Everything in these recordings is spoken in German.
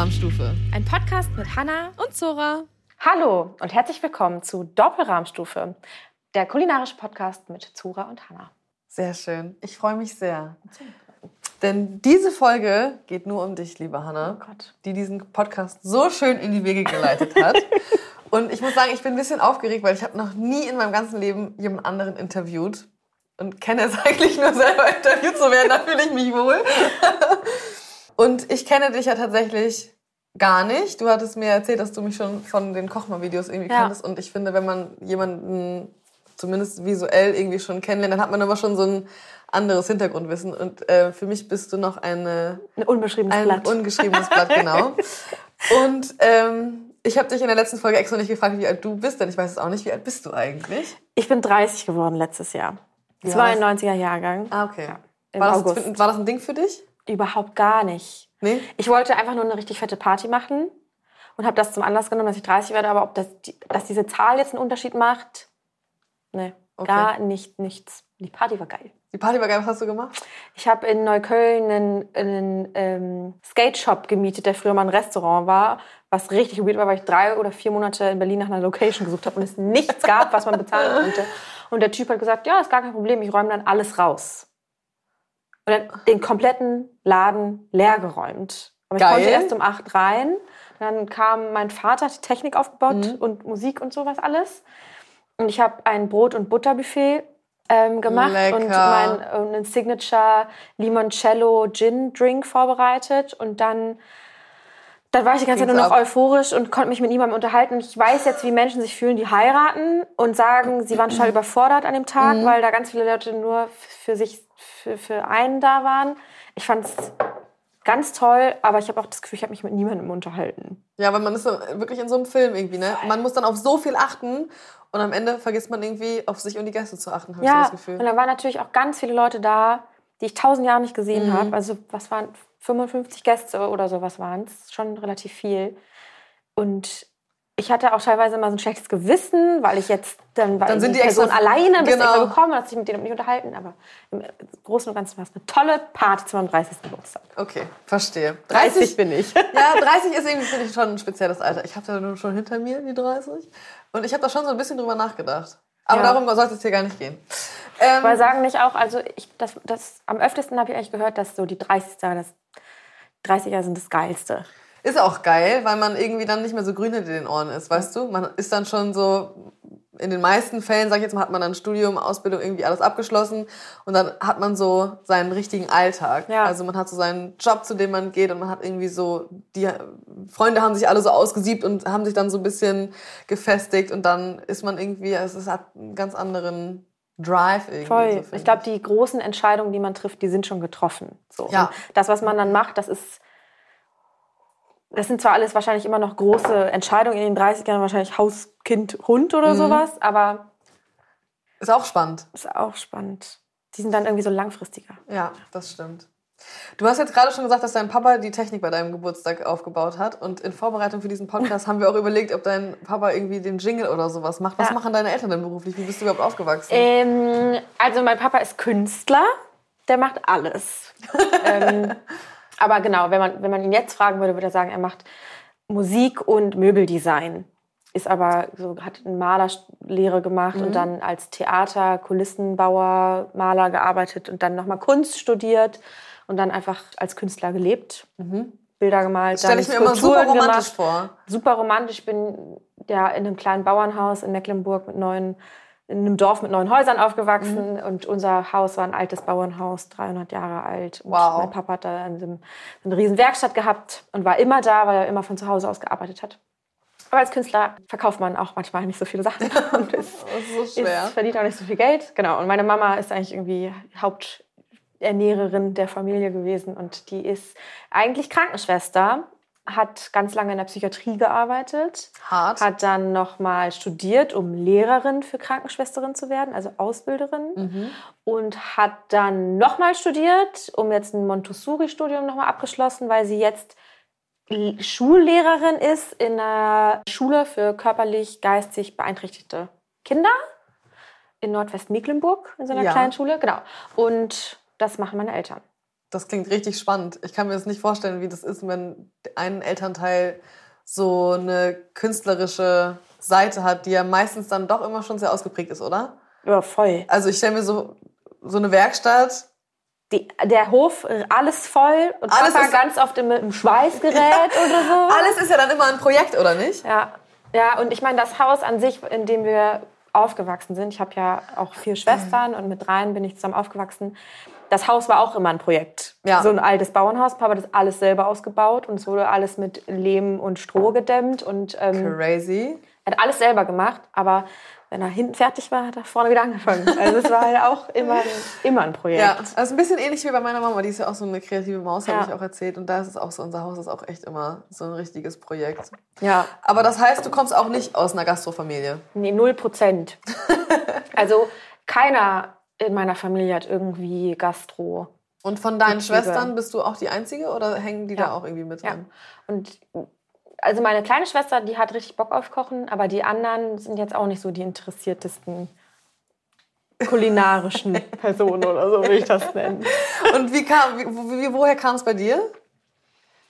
Doppelrahmstufe. Ein Podcast mit Hanna und Zora. Hallo und herzlich willkommen zu Doppelrahmstufe, der kulinarische Podcast mit Zora und Hanna. Sehr schön. Ich freue mich sehr. Denn diese Folge geht nur um dich, liebe Hanna, Oh Gott. die diesen Podcast so schön in die Wege geleitet hat. Und ich muss sagen, ich bin ein bisschen aufgeregt, weil ich habe noch nie in meinem ganzen Leben jemand anderen interviewt und kenne es eigentlich nur selber interviewt zu werden. Da fühle ich mich wohl. Und ich kenne dich ja tatsächlich gar nicht. Du hattest mir erzählt, dass du mich schon von den Kochma-Videos irgendwie Ja. kanntest. Und ich finde, wenn man jemanden zumindest visuell irgendwie schon kennenlernt, dann hat man immer schon so ein anderes Hintergrundwissen. Und äh, für mich bist du noch eine, Ein unbeschriebenes ein Blatt. ungeschriebenes Blatt, genau. Und ähm, ich habe dich in der letzten Folge extra nicht gefragt, wie alt du bist, denn ich weiß es auch nicht. Wie alt bist du eigentlich? ich bin 30 geworden letztes Jahr. Ja. 92er Jahrgang. Ah, okay. im war, das, August. war das ein Ding für dich? Überhaupt gar nicht. Nee? Ich wollte einfach nur eine richtig fette Party machen und habe das zum Anlass genommen, dass ich 30 werde. Aber ob das, dass diese Zahl jetzt einen Unterschied macht, nee, Okay. gar nicht, nichts. Die Party war geil. Die Party war geil, was hast du gemacht? Ich habe in Neukölln einen, einen ähm, Skate-Shop gemietet, der früher mal ein Restaurant war, was richtig weird war, weil ich drei oder vier Monate in Berlin nach einer Location gesucht habe und es nichts gab, was man bezahlen konnte. Und der Typ hat gesagt, ja, ist gar kein Problem, ich räume dann alles raus. Und hat den kompletten Laden leer geräumt. Aber ich Geil. konnte erst um acht rein. Dann kam mein Vater, hat die Technik aufgebaut Mhm. und Musik und sowas alles. Und ich habe ein Brot- und Butterbuffet ähm, gemacht Lecker. und mein und einen Signature Limoncello Gin Drink vorbereitet und dann dann war ich die ganze Zeit Ging's nur noch ab. euphorisch und konnte mich mit niemandem unterhalten. Ich weiß jetzt, wie Menschen sich fühlen, die heiraten und sagen, sie waren total überfordert an dem Tag, Mhm. weil da ganz viele Leute nur für sich, für, für einen da waren. Ich fand es ganz toll, aber ich habe auch das Gefühl, ich habe mich mit niemandem unterhalten. Ja, weil man ist so wirklich in so einem Film irgendwie, ne? Man muss dann auf so viel achten und am Ende vergisst man irgendwie auf sich und die Gäste zu achten, habe ich so Ja, das und Gefühl. da waren natürlich auch ganz viele Leute da, die ich tausend Jahre nicht gesehen Mhm. habe. Also was waren 55 Gäste oder sowas waren es, schon relativ viel. Und ich hatte auch teilweise immer so ein schlechtes Gewissen, weil ich jetzt dann, weil Dann sind die die Person extra- alleine genau. extra gekommen und hat sich mit denen nicht unterhalten. Aber im Großen und Ganzen war es eine tolle Party zu meinem 30. Geburtstag. Okay, verstehe. 30 bin ich. Ja, 30 ist irgendwie, finde ich, schon ein spezielles Alter. Ich habe da nun schon hinter mir, die 30. Und ich habe da schon so ein bisschen drüber nachgedacht. Aber Ja. darum sollte es hier gar nicht gehen. Ähm, Weil sagen nicht auch, also ich, das, das, am öftesten habe ich eigentlich gehört, dass so die 30er, das 30er sind das Geilste. Ist auch geil, weil man irgendwie dann nicht mehr so grün hinter den Ohren ist, weißt du? Man ist dann schon so, in den meisten Fällen, sag ich jetzt mal, hat man dann Studium, Ausbildung, irgendwie alles abgeschlossen und dann hat man so seinen richtigen Alltag. Ja. Also man hat so seinen Job, zu dem man geht und man hat irgendwie so, die Freunde haben sich alle so ausgesiebt und haben sich dann so ein bisschen gefestigt und dann ist man irgendwie, also es hat einen ganz anderen Drive irgendwie. Voll. so ich glaube, die großen Entscheidungen, die man trifft, die sind schon getroffen. So. Ja. Und das, was man dann macht, das ist. Das sind zwar alles wahrscheinlich immer noch große Entscheidungen in den 30ern, wahrscheinlich Haus, Kind, Hund Mhm. oder sowas, aber Ist auch spannend. ist auch spannend. Die sind dann irgendwie so langfristiger. Ja, das stimmt. Du hast jetzt gerade schon gesagt, dass dein Papa die Technik bei deinem Geburtstag aufgebaut hat. Und in Vorbereitung für diesen Podcast haben wir auch überlegt, ob dein Papa irgendwie den Jingle oder sowas macht. Was Ja. machen deine Eltern denn beruflich? Wie bist du überhaupt aufgewachsen? Ähm, also mein Papa ist Künstler, der macht alles. ähm, aber genau, wenn man, wenn man ihn jetzt fragen würde, würde er sagen, er macht Musik und Möbeldesign. Ist aber so, hat eine Malerlehre gemacht und dann als Theater, Kulissenbauer, Maler gearbeitet und dann nochmal Kunst studiert und dann einfach als Künstler gelebt. Bilder gemalt, Das stelle ich mir immer super romantisch gemacht vor. super romantisch. Ich bin ja in einem kleinen Bauernhaus in Mecklenburg mit neun, in einem Dorf mit neun Häusern aufgewachsen Mhm. und unser Haus war ein altes Bauernhaus, 300 Jahre alt. Und Wow. mein Papa hat da in einem, eine riesen Werkstatt gehabt und war immer da, weil er immer von zu Hause aus gearbeitet hat. Aber als Künstler verkauft man auch manchmal nicht so viele Sachen und ist, Das ist so schwer. ist, verdient auch nicht so viel Geld. Genau. Und meine Mama ist eigentlich irgendwie Haupternährerin der Familie gewesen und die ist eigentlich Krankenschwester, hat ganz lange in der Psychiatrie gearbeitet, Hart. hat dann nochmal studiert, um Lehrerin für Krankenschwesterin zu werden, also Ausbilderin. Mhm. Und hat dann nochmal studiert, um jetzt ein Montessori-Studium nochmal abgeschlossen, weil sie jetzt Schullehrerin ist in einer Schule für körperlich, geistig beeinträchtigte Kinder in Nordwestmecklenburg, in so einer Ja. kleinen Schule. Genau. Und das machen meine Eltern. Das klingt richtig spannend. Ich kann mir das nicht vorstellen, wie das ist, wenn ein Elternteil so eine künstlerische Seite hat, die ja meistens dann doch immer schon sehr ausgeprägt ist, oder? Ja, voll. Also ich stelle mir so, so eine Werkstatt. Die, der Hof, alles voll und Alles Papa ganz oft im, im Schweißgerät oder so. Alles ist ja dann immer ein Projekt, oder nicht? Ja, ja, und ich meine, das Haus an sich, in dem wir aufgewachsen sind, ich habe ja auch vier Schwestern und mit dreien bin ich zusammen aufgewachsen. Das Haus war auch immer ein Projekt. Ja. So ein altes Bauernhaus. Papa hat das alles selber ausgebaut und es wurde alles mit Lehm und Stroh gedämmt und ähm, Crazy. er hat alles selber gemacht. Aber wenn er hinten fertig war, hat er vorne wieder angefangen. Also es war halt auch immer, immer ein Projekt. Ja, also ein bisschen ähnlich wie bei meiner Mama. Die ist ja auch so eine kreative Maus, habe Ja. ich auch erzählt. Und da ist es auch so, unser Haus ist auch echt immer so ein richtiges Projekt. ja. Aber das heißt, du kommst auch nicht aus einer Gastrofamilie. Nee, null Prozent. also keiner in meiner Familie hat irgendwie Gastro. Und von deinen. Schwestern bist du auch die Einzige oder hängen die da Ja. auch irgendwie mit Ja. dran? Und also meine kleine Schwester, die hat richtig Bock auf Kochen, aber die anderen sind jetzt auch nicht so die interessiertesten kulinarischen Personen oder so, will ich das nennen. Und wie kam, wie, wo- wie, woher kam es bei dir?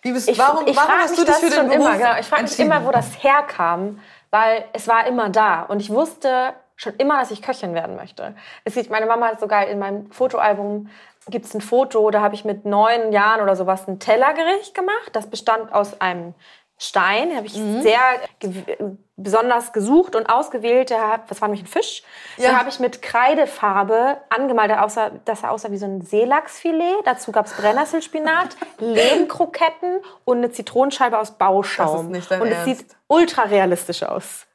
Wie bist, Ich, warum ich warum hast du dich das für den Beruf immer. Genau. Ich frage mich immer, wo das herkam, weil es war immer da und ich wusste schon immer, dass ich Köchin werden möchte. Es sieht, meine Mama hat sogar in meinem Fotoalbum gibt es ein Foto, da habe ich mit neun Jahren oder sowas ein Tellergericht gemacht. Das bestand aus einem Stein, habe ich Mhm. sehr ge besonders gesucht und ausgewählt. Das war nämlich ein Fisch. Ja. Den habe ich mit Kreidefarbe angemalt, aussah, dass er aussah wie so ein Seelachsfilet. Dazu gab es Brennnesselspinat, Lehmkroketten und eine Zitronenscheibe aus Bauschaum. Das ist nicht dein und es sieht ultra realistisch aus.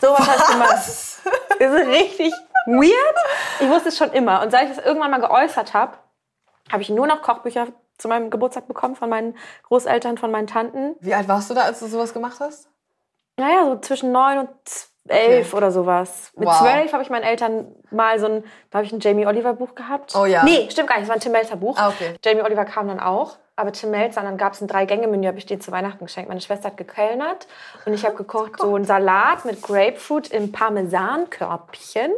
So was hast du gemacht. Das ist richtig weird. Ich wusste es schon immer. Und seit ich das irgendwann mal geäußert habe, habe ich nur noch Kochbücher zu meinem Geburtstag bekommen von meinen Großeltern, von meinen Tanten. Wie alt warst du da, als du sowas gemacht hast? Naja, so zwischen neun und elf Okay. oder sowas. Mit Wow. zwölf habe ich meinen Eltern mal so ein, da habe ich ein Jamie Oliver Buch gehabt. Oh ja. Nee, stimmt gar nicht, es war ein Tim Melzer Buch. Ah, okay. Jamie Oliver kam dann auch. Aber Tim Melzer, dann gab es ein Drei-Gänge-Menü, habe ich dir zu Weihnachten geschenkt. Meine Schwester hat gekellnert und ich habe gekocht so einen Salat mit Grapefruit im Parmesankörbchen.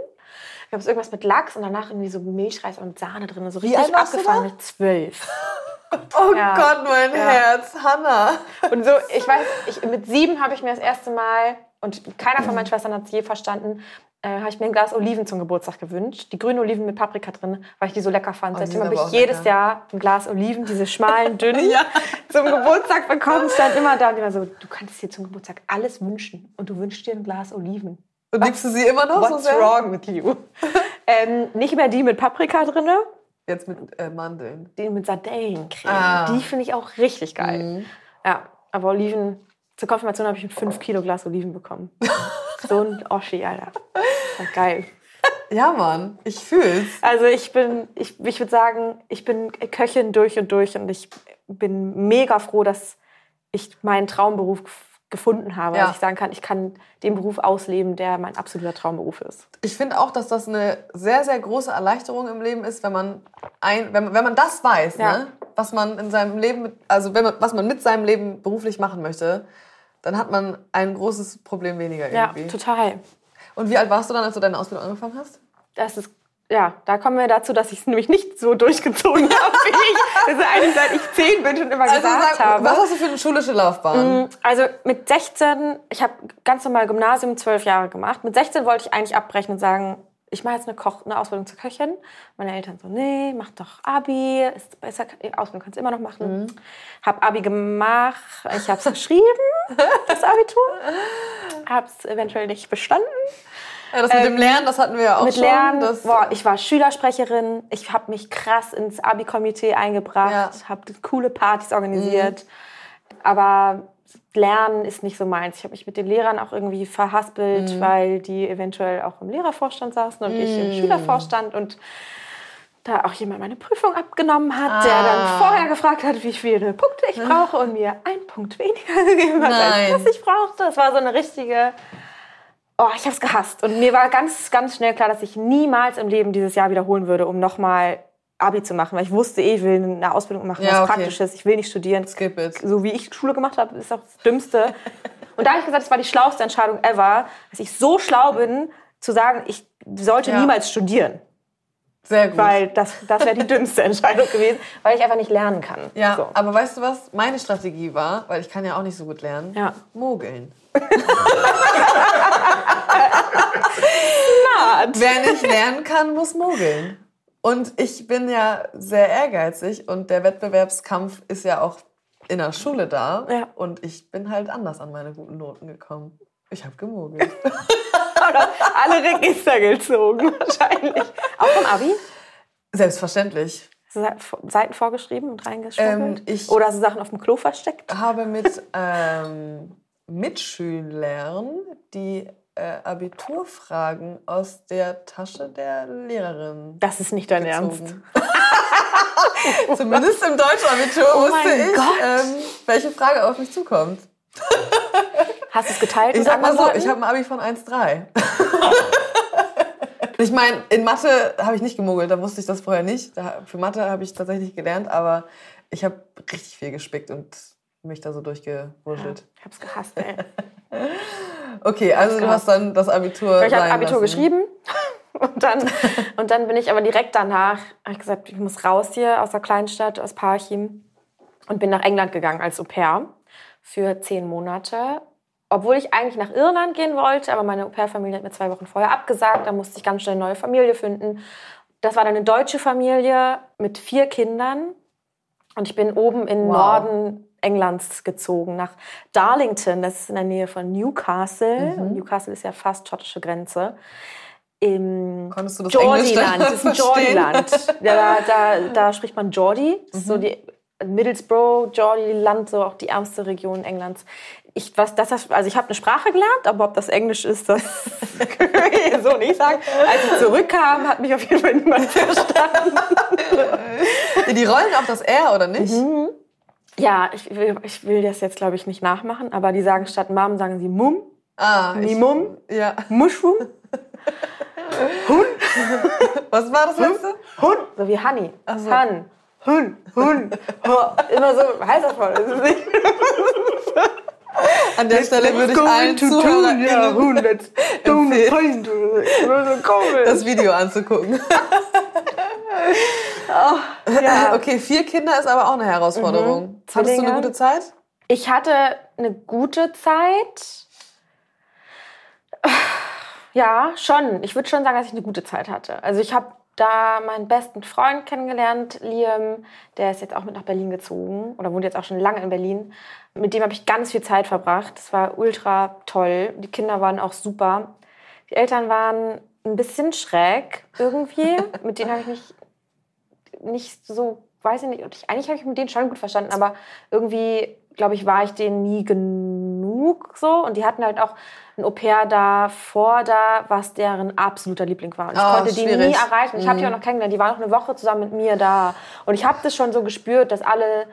Ich habe irgendwas mit Lachs und danach irgendwie so Milchreis und Sahne drin. So Wie richtig du abgefahren mit zwölf. Oh Ja. Gott, mein Ja. Herz, Hannah. Und so, ich weiß, ich, mit sieben habe ich mir das erste Mal, und keiner von meinen Schwestern hat es je verstanden, äh, habe ich mir ein Glas Oliven zum Geburtstag gewünscht. Die grünen Oliven mit Paprika drin, weil ich die so lecker fand. Oh, die Seitdem habe ich jedes lecker. Jahr ein Glas Oliven, diese schmalen, dünnen, Ja. zum Geburtstag bekommen. Stand immer da und immer so, du kannst dir zum Geburtstag alles wünschen und du wünschst dir ein Glas Oliven. Und liebst du sie immer noch so What's sehr? wrong with you? ähm, nicht mehr die mit Paprika drin, Jetzt mit äh, Mandeln. die mit Sardellencreme. Ah. Die finde ich auch richtig geil. Mhm. Ja, aber Oliven, zur Konfirmation habe ich ein 5 Kilo Glas Oliven bekommen. So ein Oschi, Alter. Das geil. Ja, Mann, ich fühl's. Also ich bin, ich, ich würde sagen, ich bin Köchin durch und durch und ich bin mega froh, dass ich meinen Traumberuf gef- gefunden habe. Ja. Dass ich sagen kann, ich kann den Beruf ausleben, der mein absoluter Traumberuf ist. Ich finde auch, dass das eine sehr, sehr große Erleichterung im Leben ist, wenn man ein, wenn, wenn man das weiß, Ja. ne? was man in seinem Leben, also wenn man, was man mit seinem Leben beruflich machen möchte, dann hat man ein großes Problem weniger Ja, irgendwie. total. Und wie alt warst du dann, als du deine Ausbildung angefangen hast? Das ist, ja, da kommen wir dazu, dass ich es nämlich nicht so durchgezogen habe, wie ich das eigentlich seit ich zehn bin schon immer gesagt sag, habe. was hast du für eine schulische Laufbahn? Also mit 16, ich habe ganz normal Gymnasium zwölf Jahre gemacht. Mit 16 wollte ich eigentlich abbrechen und sagen, ich mache jetzt eine, Koch, eine Ausbildung zur Köchin. Meine Eltern so, nee, mach doch Abi, ist besser, Ausbildung kannst du immer noch machen. Hab Abi gemacht, ich habe es geschrieben, das Abitur. Habe es eventuell nicht bestanden. Ja, das mit dem Lernen, das hatten wir ja auch ähm, Mit schon. Lernen, das, boah, ich war Schülersprecherin, ich habe mich krass ins Abi-Komitee eingebracht, Ja. habe coole Partys organisiert. Aber Lernen ist nicht so meins. Ich habe mich mit den Lehrern auch irgendwie verhaspelt, weil die eventuell auch im Lehrervorstand saßen und ich im Schülervorstand und da auch jemand meine Prüfung abgenommen hat, der Ah. dann vorher gefragt hat, wie viele Punkte ich brauche und mir einen Punkt weniger gegeben hat, als was ich brauchte. Das war so eine richtige Oh, ich habe es gehasst. Und mir war ganz, ganz schnell klar, dass ich niemals im Leben dieses Jahr wiederholen würde, um nochmal Abi zu machen. Weil ich wusste eh, ich will eine Ausbildung machen, Ja, was okay. Praktisches. Ich will nicht studieren. Skip it. So wie ich Schule gemacht habe, ist auch das Dümmste. Und da habe ich gesagt, das war die schlauste Entscheidung ever, dass ich so schlau bin, zu sagen, ich sollte Ja. niemals studieren. Sehr gut. Weil das, das wäre die dümmste Entscheidung gewesen, weil ich einfach nicht lernen kann. ja, So. aber weißt du was? Meine Strategie war, weil ich kann ja auch nicht so gut lernen, Ja. mogeln. Wer nicht lernen kann, muss mogeln. Und ich bin ja sehr ehrgeizig und der Wettbewerbskampf ist ja auch in der Schule da. Ja. Und ich bin halt anders an meine guten Noten gekommen. Ich habe gemogelt. Alle Register gezogen, wahrscheinlich. Auch vom Abi? Selbstverständlich. Se- Seiten vorgeschrieben und reingeschmuggelt? Ähm, ich- Oder so Sachen auf dem Klo versteckt? habe mit ähm, Mitschülern die äh, Abiturfragen aus der Tasche der Lehrerin Das ist nicht dein Ernst. gezogen. Zumindest im Deutschabitur Oh wusste ich, ähm, welche Frage auf mich zukommt. Hast du es geteilt? Ich sag mal so, ich habe ein Abi von 1,3. ich meine, in Mathe habe ich nicht gemogelt, da wusste ich das vorher nicht. Da, für Mathe habe ich tatsächlich gelernt, aber ich habe richtig viel gespickt und mich da so durchgewurschtelt. Ich hab's gehasst, ey. Okay, also du hast dann das Abitur. Ich habe Abitur lassen. geschrieben und dann, und dann bin ich aber direkt danach, habe ich gesagt, ich muss raus hier aus der Kleinstadt, aus Parchim und bin nach England gegangen als Au pair für zehn Monate. Obwohl ich eigentlich nach Irland gehen wollte, aber meine Au-pair-Familie hat mir zwei Wochen vorher abgesagt. Da musste ich ganz schnell eine neue Familie finden. Das war dann eine deutsche Familie mit vier Kindern. Und ich bin oben im Wow. Norden Englands gezogen, nach Darlington. Das ist in der Nähe von Newcastle. Und Newcastle ist ja fast schottische Grenze. Im Konntest du das Geordieland. Ist ein? Geordieland. Ja, da, da, da spricht man Geordie. Ist so die Middlesbrough, Geordieland, so auch die ärmste Region Englands. Ich, was, das, also ich habe eine Sprache gelernt, aber ob das Englisch ist, das kann ich so nicht sagen. Als ich zurückkam, hat mich auf jeden Fall niemand verstanden. Die rollen auf das R, oder nicht? Mhm. Ja, ich will, ich will das jetzt, glaube ich, nicht nachmachen, aber die sagen statt Mom, sagen sie Mum, Ah, ich, Mimum, ja. Mushroom, Was war das letzte? Hund, so wie Honey. Ach so. Hun, Hun, Hun. Immer so heißt das voll. An der Stelle würde ich allen ja, Zuhörern Hun, let's komisch. das Video anzugucken. ja. Okay, vier Kinder ist aber auch eine Herausforderung. Hattest du eine Mhm. Gute Zeit? Ich hatte eine gute Zeit. Ja, schon. Ich würde schon sagen, dass ich eine gute Zeit hatte. Also ich habe da meinen besten Freund kennengelernt, Liam. Der ist jetzt auch mit nach Berlin gezogen oder wohnt jetzt auch schon lange in Berlin. Mit dem habe ich ganz viel Zeit verbracht. Das war ultra toll. Die Kinder waren auch super. Die Eltern waren ein bisschen schräg irgendwie. mit denen habe ich mich nicht so, weiß ich nicht, und ich, eigentlich habe ich mit denen schon gut verstanden, aber irgendwie, glaube ich, war ich denen nie genug so. Und die hatten halt auch ein Au-pair da vor da, was deren absoluter Liebling war. Und ich Oh, konnte die nie schwierig. erreichen. Ich habe die auch noch kennengelernt. Die waren noch eine Woche zusammen mit mir da. Und ich habe das schon so gespürt, dass alle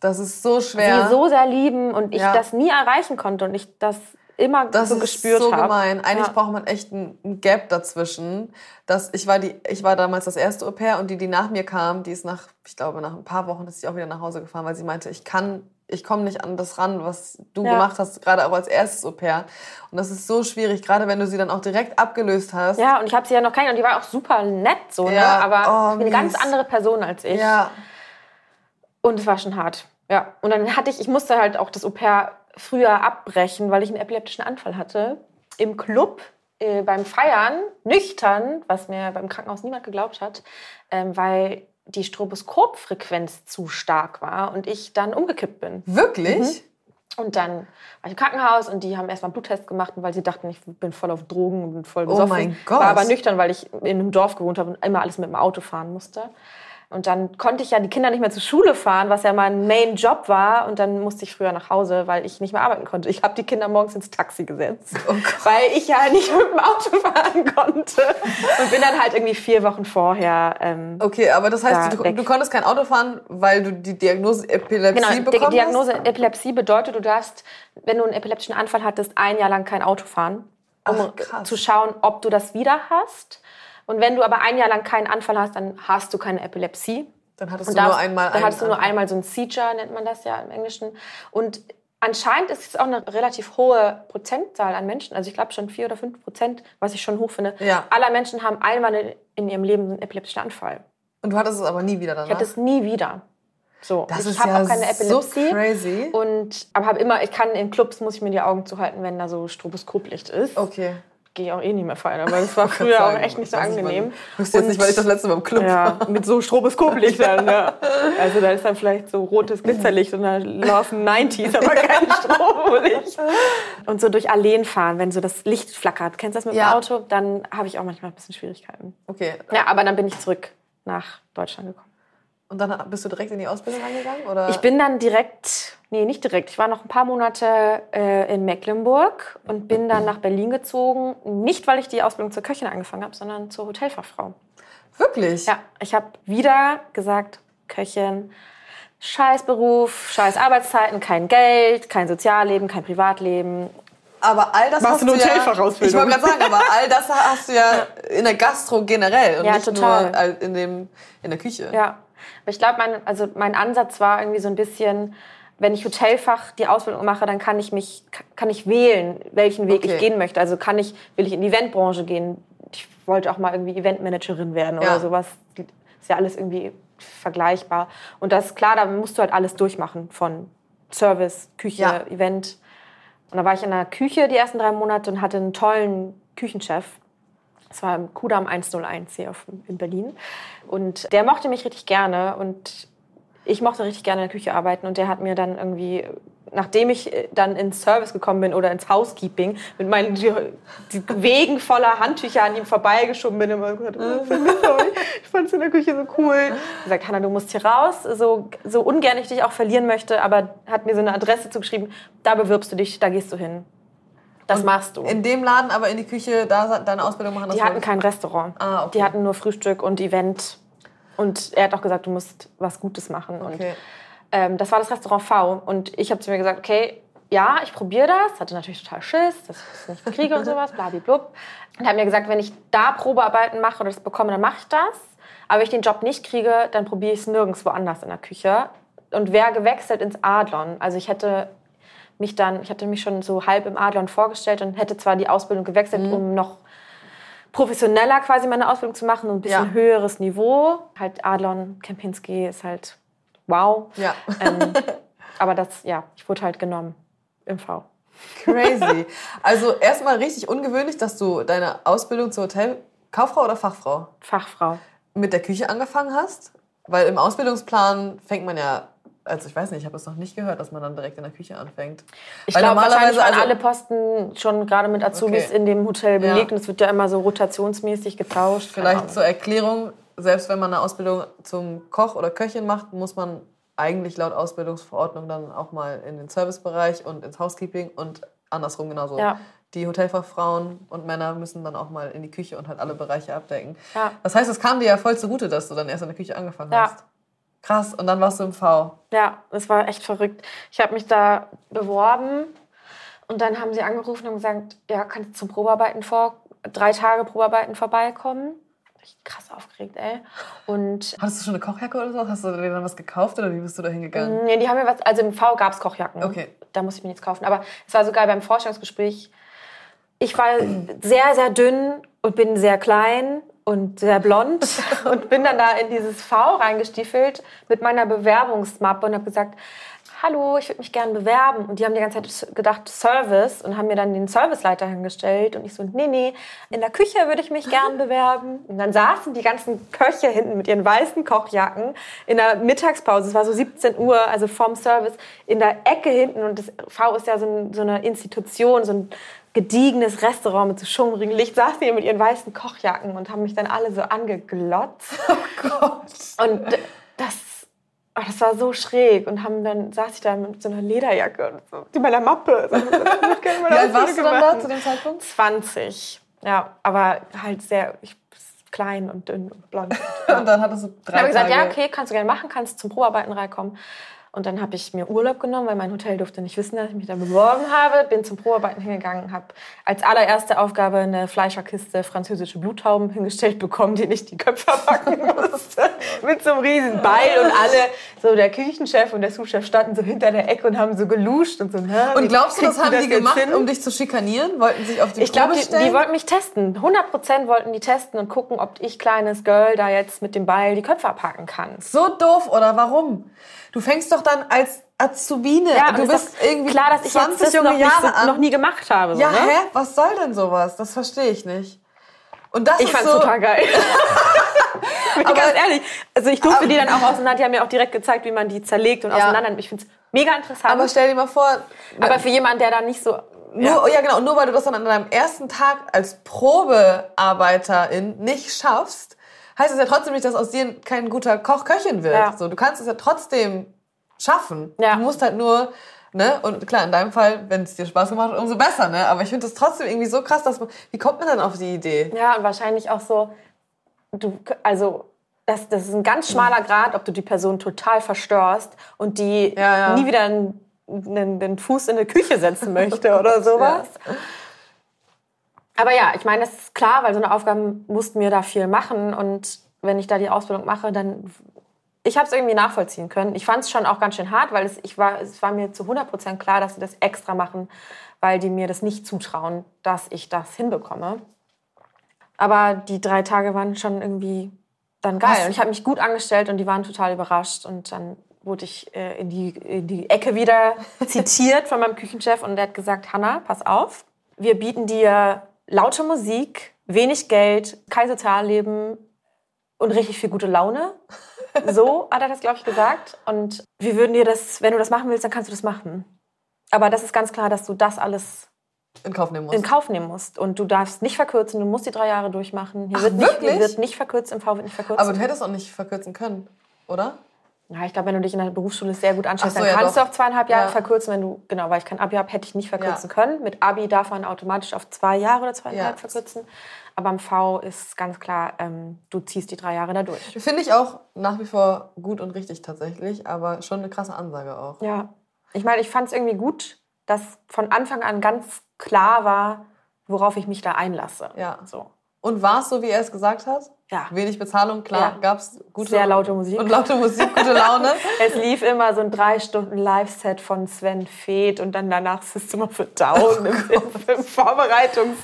Das ist so schwer. sie so sehr lieben und ich Ja. das nie erreichen konnte und ich das immer Das so ist gespürt so habe. gemein. Eigentlich Ja. braucht man echt ein, ein Gap dazwischen. Das, ich, war die, ich war damals das erste Au pair und die, die nach mir kam, die ist nach, ich glaube, nach ein paar Wochen ist sie auch wieder nach Hause gefahren, weil sie meinte, ich kann, ich komme nicht an das ran, was du Ja. gemacht hast, gerade auch als erstes Au pair. Und das ist so schwierig, gerade wenn du sie dann auch direkt abgelöst hast. Ja, und ich habe sie ja noch kennengelernt und die war auch super nett so, ne? Ja, aber oh, eine ganz andere Person als ich. Ja. Und es war schon hart. Ja. Und dann hatte ich, ich musste halt auch das Au-pair früher abbrechen, weil ich einen epileptischen Anfall hatte. Im Club, äh, beim Feiern, nüchtern, was mir beim Krankenhaus niemand geglaubt hat, ähm, weil die Stroboskopfrequenz zu stark war und ich dann umgekippt bin. Wirklich? Und dann war ich im Krankenhaus und die haben erstmal einen Bluttest gemacht, weil sie dachten, ich bin voll auf Drogen und bin voll besoffen. Oh mein Gott. War aber nüchtern, weil ich in einem Dorf gewohnt habe und immer alles mit dem Auto fahren musste. Und dann konnte ich ja die Kinder nicht mehr zur Schule fahren, was ja mein Main-Job war. Und dann musste ich früher nach Hause, weil ich nicht mehr arbeiten konnte. Ich habe die Kinder morgens ins Taxi gesetzt, Oh weil ich ja nicht mit dem Auto fahren konnte. Und bin dann halt irgendwie vier Wochen vorher ähm, Okay, aber das Da heißt, du, weg. du konntest kein Auto fahren, weil du die Diagnose Epilepsie Genau, die bekommen Diagnose hast? Epilepsie bedeutet, du darfst, wenn du einen epileptischen Anfall hattest, ein Jahr lang kein Auto fahren, um Ach, zu schauen, ob du das wieder hast. Und wenn du aber ein Jahr lang keinen Anfall hast, dann hast du keine Epilepsie. Dann hattest Und du nur darfst- einmal Dann einen hattest du nur Anfall. einmal so ein Seizure, nennt man das ja im Englischen. Und anscheinend ist es auch eine relativ hohe Prozentzahl an Menschen. Also ich glaube schon vier oder fünf Prozent, was ich schon hoch finde. Ja. Aller Menschen haben einmal in ihrem Leben einen epileptischen Anfall. Und du hattest es aber nie wieder danach? Ich hatte es nie wieder. So, das ich habe ja auch keine Epilepsie. so crazy. Und aber habe immer, ich kann in Clubs muss ich mir die Augen zuhalten, wenn da so Stroboskoplicht ist. Okay. Gehe ich auch eh nicht mehr feiern, aber das war früher auch echt nicht so angenehm. wusste jetzt nicht, weil ich das letzte Mal im Club Ja, war. mit so Stroboskoplichtern. ja. Also da ist dann vielleicht so rotes Glitzerlicht und da laufen 90s, aber kein Stromlicht. Und so durch Alleen fahren, wenn so das Licht flackert. Kennst du das mit Ja. dem Auto? Dann habe ich auch manchmal ein bisschen Schwierigkeiten. Okay. Ja, aber dann bin ich zurück nach Deutschland gekommen. Und dann bist du direkt in die Ausbildung reingegangen? Oder? Ich bin dann direkt, nee, nicht direkt. Ich war noch ein paar Monate äh, in Mecklenburg und bin dann nach Berlin gezogen. Nicht, weil ich die Ausbildung zur Köchin angefangen habe, sondern zur Hotelfachfrau. Wirklich? Ja, ich habe wieder gesagt, Köchin, scheiß Beruf, scheiß Arbeitszeiten, kein Geld, kein Sozialleben, kein Privatleben. Aber all das Machst hast du eine du ja, Hotelfachausbildung? Ich wollte gerade sagen, aber all das hast du ja in der Gastro generell und Ja, nicht total. nur in, dem, in der Küche. Ja, aber ich glaube, mein, also mein Ansatz war irgendwie so ein bisschen, wenn ich Hotelfach die Ausbildung mache, dann kann ich mich, kann ich wählen, welchen Weg Okay. ich gehen möchte. Also kann ich, will ich in die Eventbranche gehen. Ich wollte auch mal irgendwie Eventmanagerin werden Ja. oder sowas. Ist ja alles irgendwie vergleichbar. Und das ist klar, da musst du halt alles durchmachen von Service, Küche, Ja. Event. Und da war ich in der Küche die ersten drei Monate und hatte einen tollen Küchenchef. Das war im Kudamm 101 hier auf, in Berlin. Und der mochte mich richtig gerne und ich mochte richtig gerne in der Küche arbeiten. Und der hat mir dann irgendwie, nachdem ich äh, dann ins Service gekommen bin oder ins Housekeeping, mit meinen Wegen voller Handtücher an ihm vorbeigeschoben bin, immer gesagt, oh, ich fand es in der Küche so cool. Er gesagt, Hanna, du musst hier raus, so, so ungern ich dich auch verlieren möchte, aber hat mir so eine Adresse zugeschrieben, da bewirbst du dich, da gehst du hin. Das machst du. In dem Laden aber in die Küche da deine Ausbildung machen? das Die hatten kein Restaurant. Ah, okay. Die hatten nur Frühstück und Event. Und er hat auch gesagt, du musst was Gutes machen. Und Okay. ähm, das war das Restaurant V. Und ich habe zu mir gesagt, okay, ja, ich probiere das. Hatte natürlich total Schiss, dass ich das nicht kriege und sowas, blablablub. Und habe mir gesagt, wenn ich da Probearbeiten mache oder das bekomme, dann mache ich das. Aber wenn ich den Job nicht kriege, dann probiere ich es nirgendwo anders in der Küche. Und wäre gewechselt ins Adlon. Also ich hätte mich dann, ich hatte mich schon so halb im Adlon vorgestellt und hätte zwar die Ausbildung gewechselt, Mhm. um noch professioneller quasi meine Ausbildung zu machen und ein bisschen Ja. höheres Niveau. Halt Adlon Kempinski ist halt wow. Ja. Ähm, aber das, ja, ich wurde halt genommen im V. Crazy. Also erstmal richtig ungewöhnlich, dass du deine Ausbildung zur Hotelkauffrau oder Fachfrau Fachfrau. mit der Küche angefangen hast. Weil im Ausbildungsplan fängt man ja, also ich weiß nicht, ich habe es noch nicht gehört, dass man dann direkt in der Küche anfängt. Ich glaube, wahrscheinlich waren also- alle Posten schon gerade mit Azubis Okay. in dem Hotel Ja. belegt und es wird ja immer so rotationsmäßig getauscht. Vielleicht zur Erklärung, selbst wenn man eine Ausbildung zum Koch oder Köchin macht, muss man eigentlich laut Ausbildungsverordnung dann auch mal in den Servicebereich und ins Housekeeping und andersrum genauso. Ja. Die Hotelfachfrauen und Männer müssen dann auch mal in die Küche und halt alle Bereiche abdecken. Ja. Das heißt, es kam dir ja voll zugute, dass du dann erst in der Küche angefangen Ja. hast. Krass, und dann warst du im V. Ja, es war echt verrückt. Ich habe mich da beworben und dann haben sie angerufen und gesagt, ja, kannst du zum Probearbeiten vor, drei Tage Probearbeiten vorbeikommen. Ich krass aufgeregt, ey. Und Hattest du schon eine Kochjacke oder so? Hast du dir dann was gekauft oder wie bist du da hingegangen? nee, die haben mir was, also im V gab es Kochjacken. Okay. Da musste ich mir nichts kaufen. Aber es war so geil beim Vorstellungsgespräch. Ich war sehr, sehr dünn und bin sehr klein und sehr blond und bin dann da in dieses V reingestiefelt mit meiner Bewerbungsmappe und habe gesagt, hallo, ich würde mich gerne bewerben. Und die haben die ganze Zeit gedacht Service und haben mir dann den Serviceleiter hingestellt. Und ich so, nee, nee, in der Küche würde ich mich gern bewerben. Und dann saßen die ganzen Köche hinten mit ihren weißen Kochjacken in der Mittagspause. Es war so 17 Uhr, also vom Service, in der Ecke hinten. Und das V ist ja so, ein, so eine Institution, so ein gediegenes Restaurant mit so schummrigem Licht, saßen die mit ihren weißen Kochjacken und haben mich dann alle so angeglotzt. Oh Gott. Und das, oh, das war so schräg. Und haben dann saß ich da mit so einer Lederjacke und so, die meiner Mappe. So, Wie alt warst du dann da zu dem Zeitpunkt? 20. Ja, aber halt sehr ich, klein und dünn und blond. Und dann hattest du Dann drei habe ich gesagt, ja, okay, kannst du gerne machen, kannst zum Probearbeiten reinkommen. Und dann habe ich mir Urlaub genommen, weil mein Hotel durfte nicht wissen, dass ich mich da beworben habe. Bin zum Probearbeiten hingegangen, habe als allererste Aufgabe eine Fleischerkiste französische Bluttauben hingestellt bekommen, die ich die Köpfe packen musste. Mit so einem riesen Beil und alle, so der Küchenchef und der Sous-Chef standen so hinter der Ecke und haben so geluscht und so. Na, Und glaubst du, das haben die jetzt gemacht, hin? um dich zu schikanieren? Wollten sich auf die Ich glaube, die, die wollten mich testen. 100% wollten die testen und gucken, ob ich, kleines Girl, da jetzt mit dem Beil die Köpfe abhaken kann. so doof oder warum? Du fängst doch dann als Azubine. Ja, du bist irgendwie klar, dass ich 20 jetzt das junge noch, nicht Jahre so, an. noch nie gemacht habe. So, ja, ne? hä? Was soll denn sowas? Das verstehe ich nicht. Und das Ich ist fand's so, total geil. Bin ich ganz ehrlich. Also ich durfte die dann auch auseinander. Die haben mir auch direkt gezeigt, wie man die zerlegt und Ja. auseinander. Ich finde es mega interessant. Aber Aber, stell dir mal vor, für jemanden, der da nicht so... nur, ja. genau, nur weil du das dann an deinem ersten Tag als Probearbeiterin nicht schaffst, heißt es ja trotzdem nicht, dass aus dir kein guter Koch, Köchin wird. Ja. So, du kannst es ja trotzdem schaffen. Ja. Du musst halt nur, ne, und klar, in deinem Fall, wenn es dir Spaß gemacht hat, umso besser, ne? Aber ich finde das trotzdem irgendwie so krass, dass man, wie kommt man dann auf die Idee? Ja, und wahrscheinlich auch so... Du, also... Das, das ist ein ganz schmaler Grad, ob du die Person total verstörst und die Ja, ja. nie wieder einen, einen, den Fuß in eine Küche setzen möchte oder sowas. Aber ja, ich meine, das ist klar, weil so eine Aufgabe mussten wir da viel machen. Und wenn ich da die Ausbildung mache, dann. Ich habe es irgendwie nachvollziehen können. Ich fand es schon auch ganz schön hart, weil es, ich war, es war mir zu 100% klar, dass sie das extra machen, weil die mir das nicht zutrauen, dass ich das hinbekomme. Aber die drei Tage waren schon irgendwie dann geil. Was? Und ich habe mich gut angestellt und die waren total überrascht. Und dann wurde ich äh, in, die, in die Ecke wieder zitiert von meinem Küchenchef und der hat gesagt, Hanna, pass auf, wir bieten dir laute Musik, wenig Geld, kein Sozialleben und richtig viel gute Laune. So hat er das, glaube ich, gesagt. Und wir würden dir das, wenn du das machen willst, dann kannst du das machen. Aber das ist ganz klar, dass du das alles In Kauf nehmen musst. in Kauf nehmen musst. Und du darfst nicht verkürzen, du musst die drei Jahre durchmachen. Hier, Ach, wird, nicht, hier wird nicht verkürzt, im V wird nicht verkürzt. Aber du hättest auch nicht verkürzen können, oder? Ja, ich glaube, wenn du dich in der Berufsschule sehr gut anstellst, Ach so, dann ja, kannst doch. du auf zweieinhalb Jahre Ja. verkürzen. Wenn du, genau, weil ich kein Abi habe, hätte ich nicht verkürzen Ja. können. Mit Abi darf man automatisch auf zwei Jahre oder zweieinhalb verkürzen. Aber im V ist ganz klar, ähm, du ziehst die drei Jahre da durch. Finde ich auch nach wie vor gut und richtig tatsächlich, aber schon eine krasse Ansage auch. Ja, ich meine, ich fand es irgendwie gut, dass von Anfang an ganz klar war, worauf ich mich da einlasse. Ja. So. Und war es so, wie er es gesagt hat? Ja. Wenig Bezahlung, klar, Ja. gab es gute Sehr laute Musik. Und laute Musik, gute Laune. Es lief immer so ein drei Stunden Live-Set von Sven Feth und dann danach System of a Down im, im, im Vorbereitungs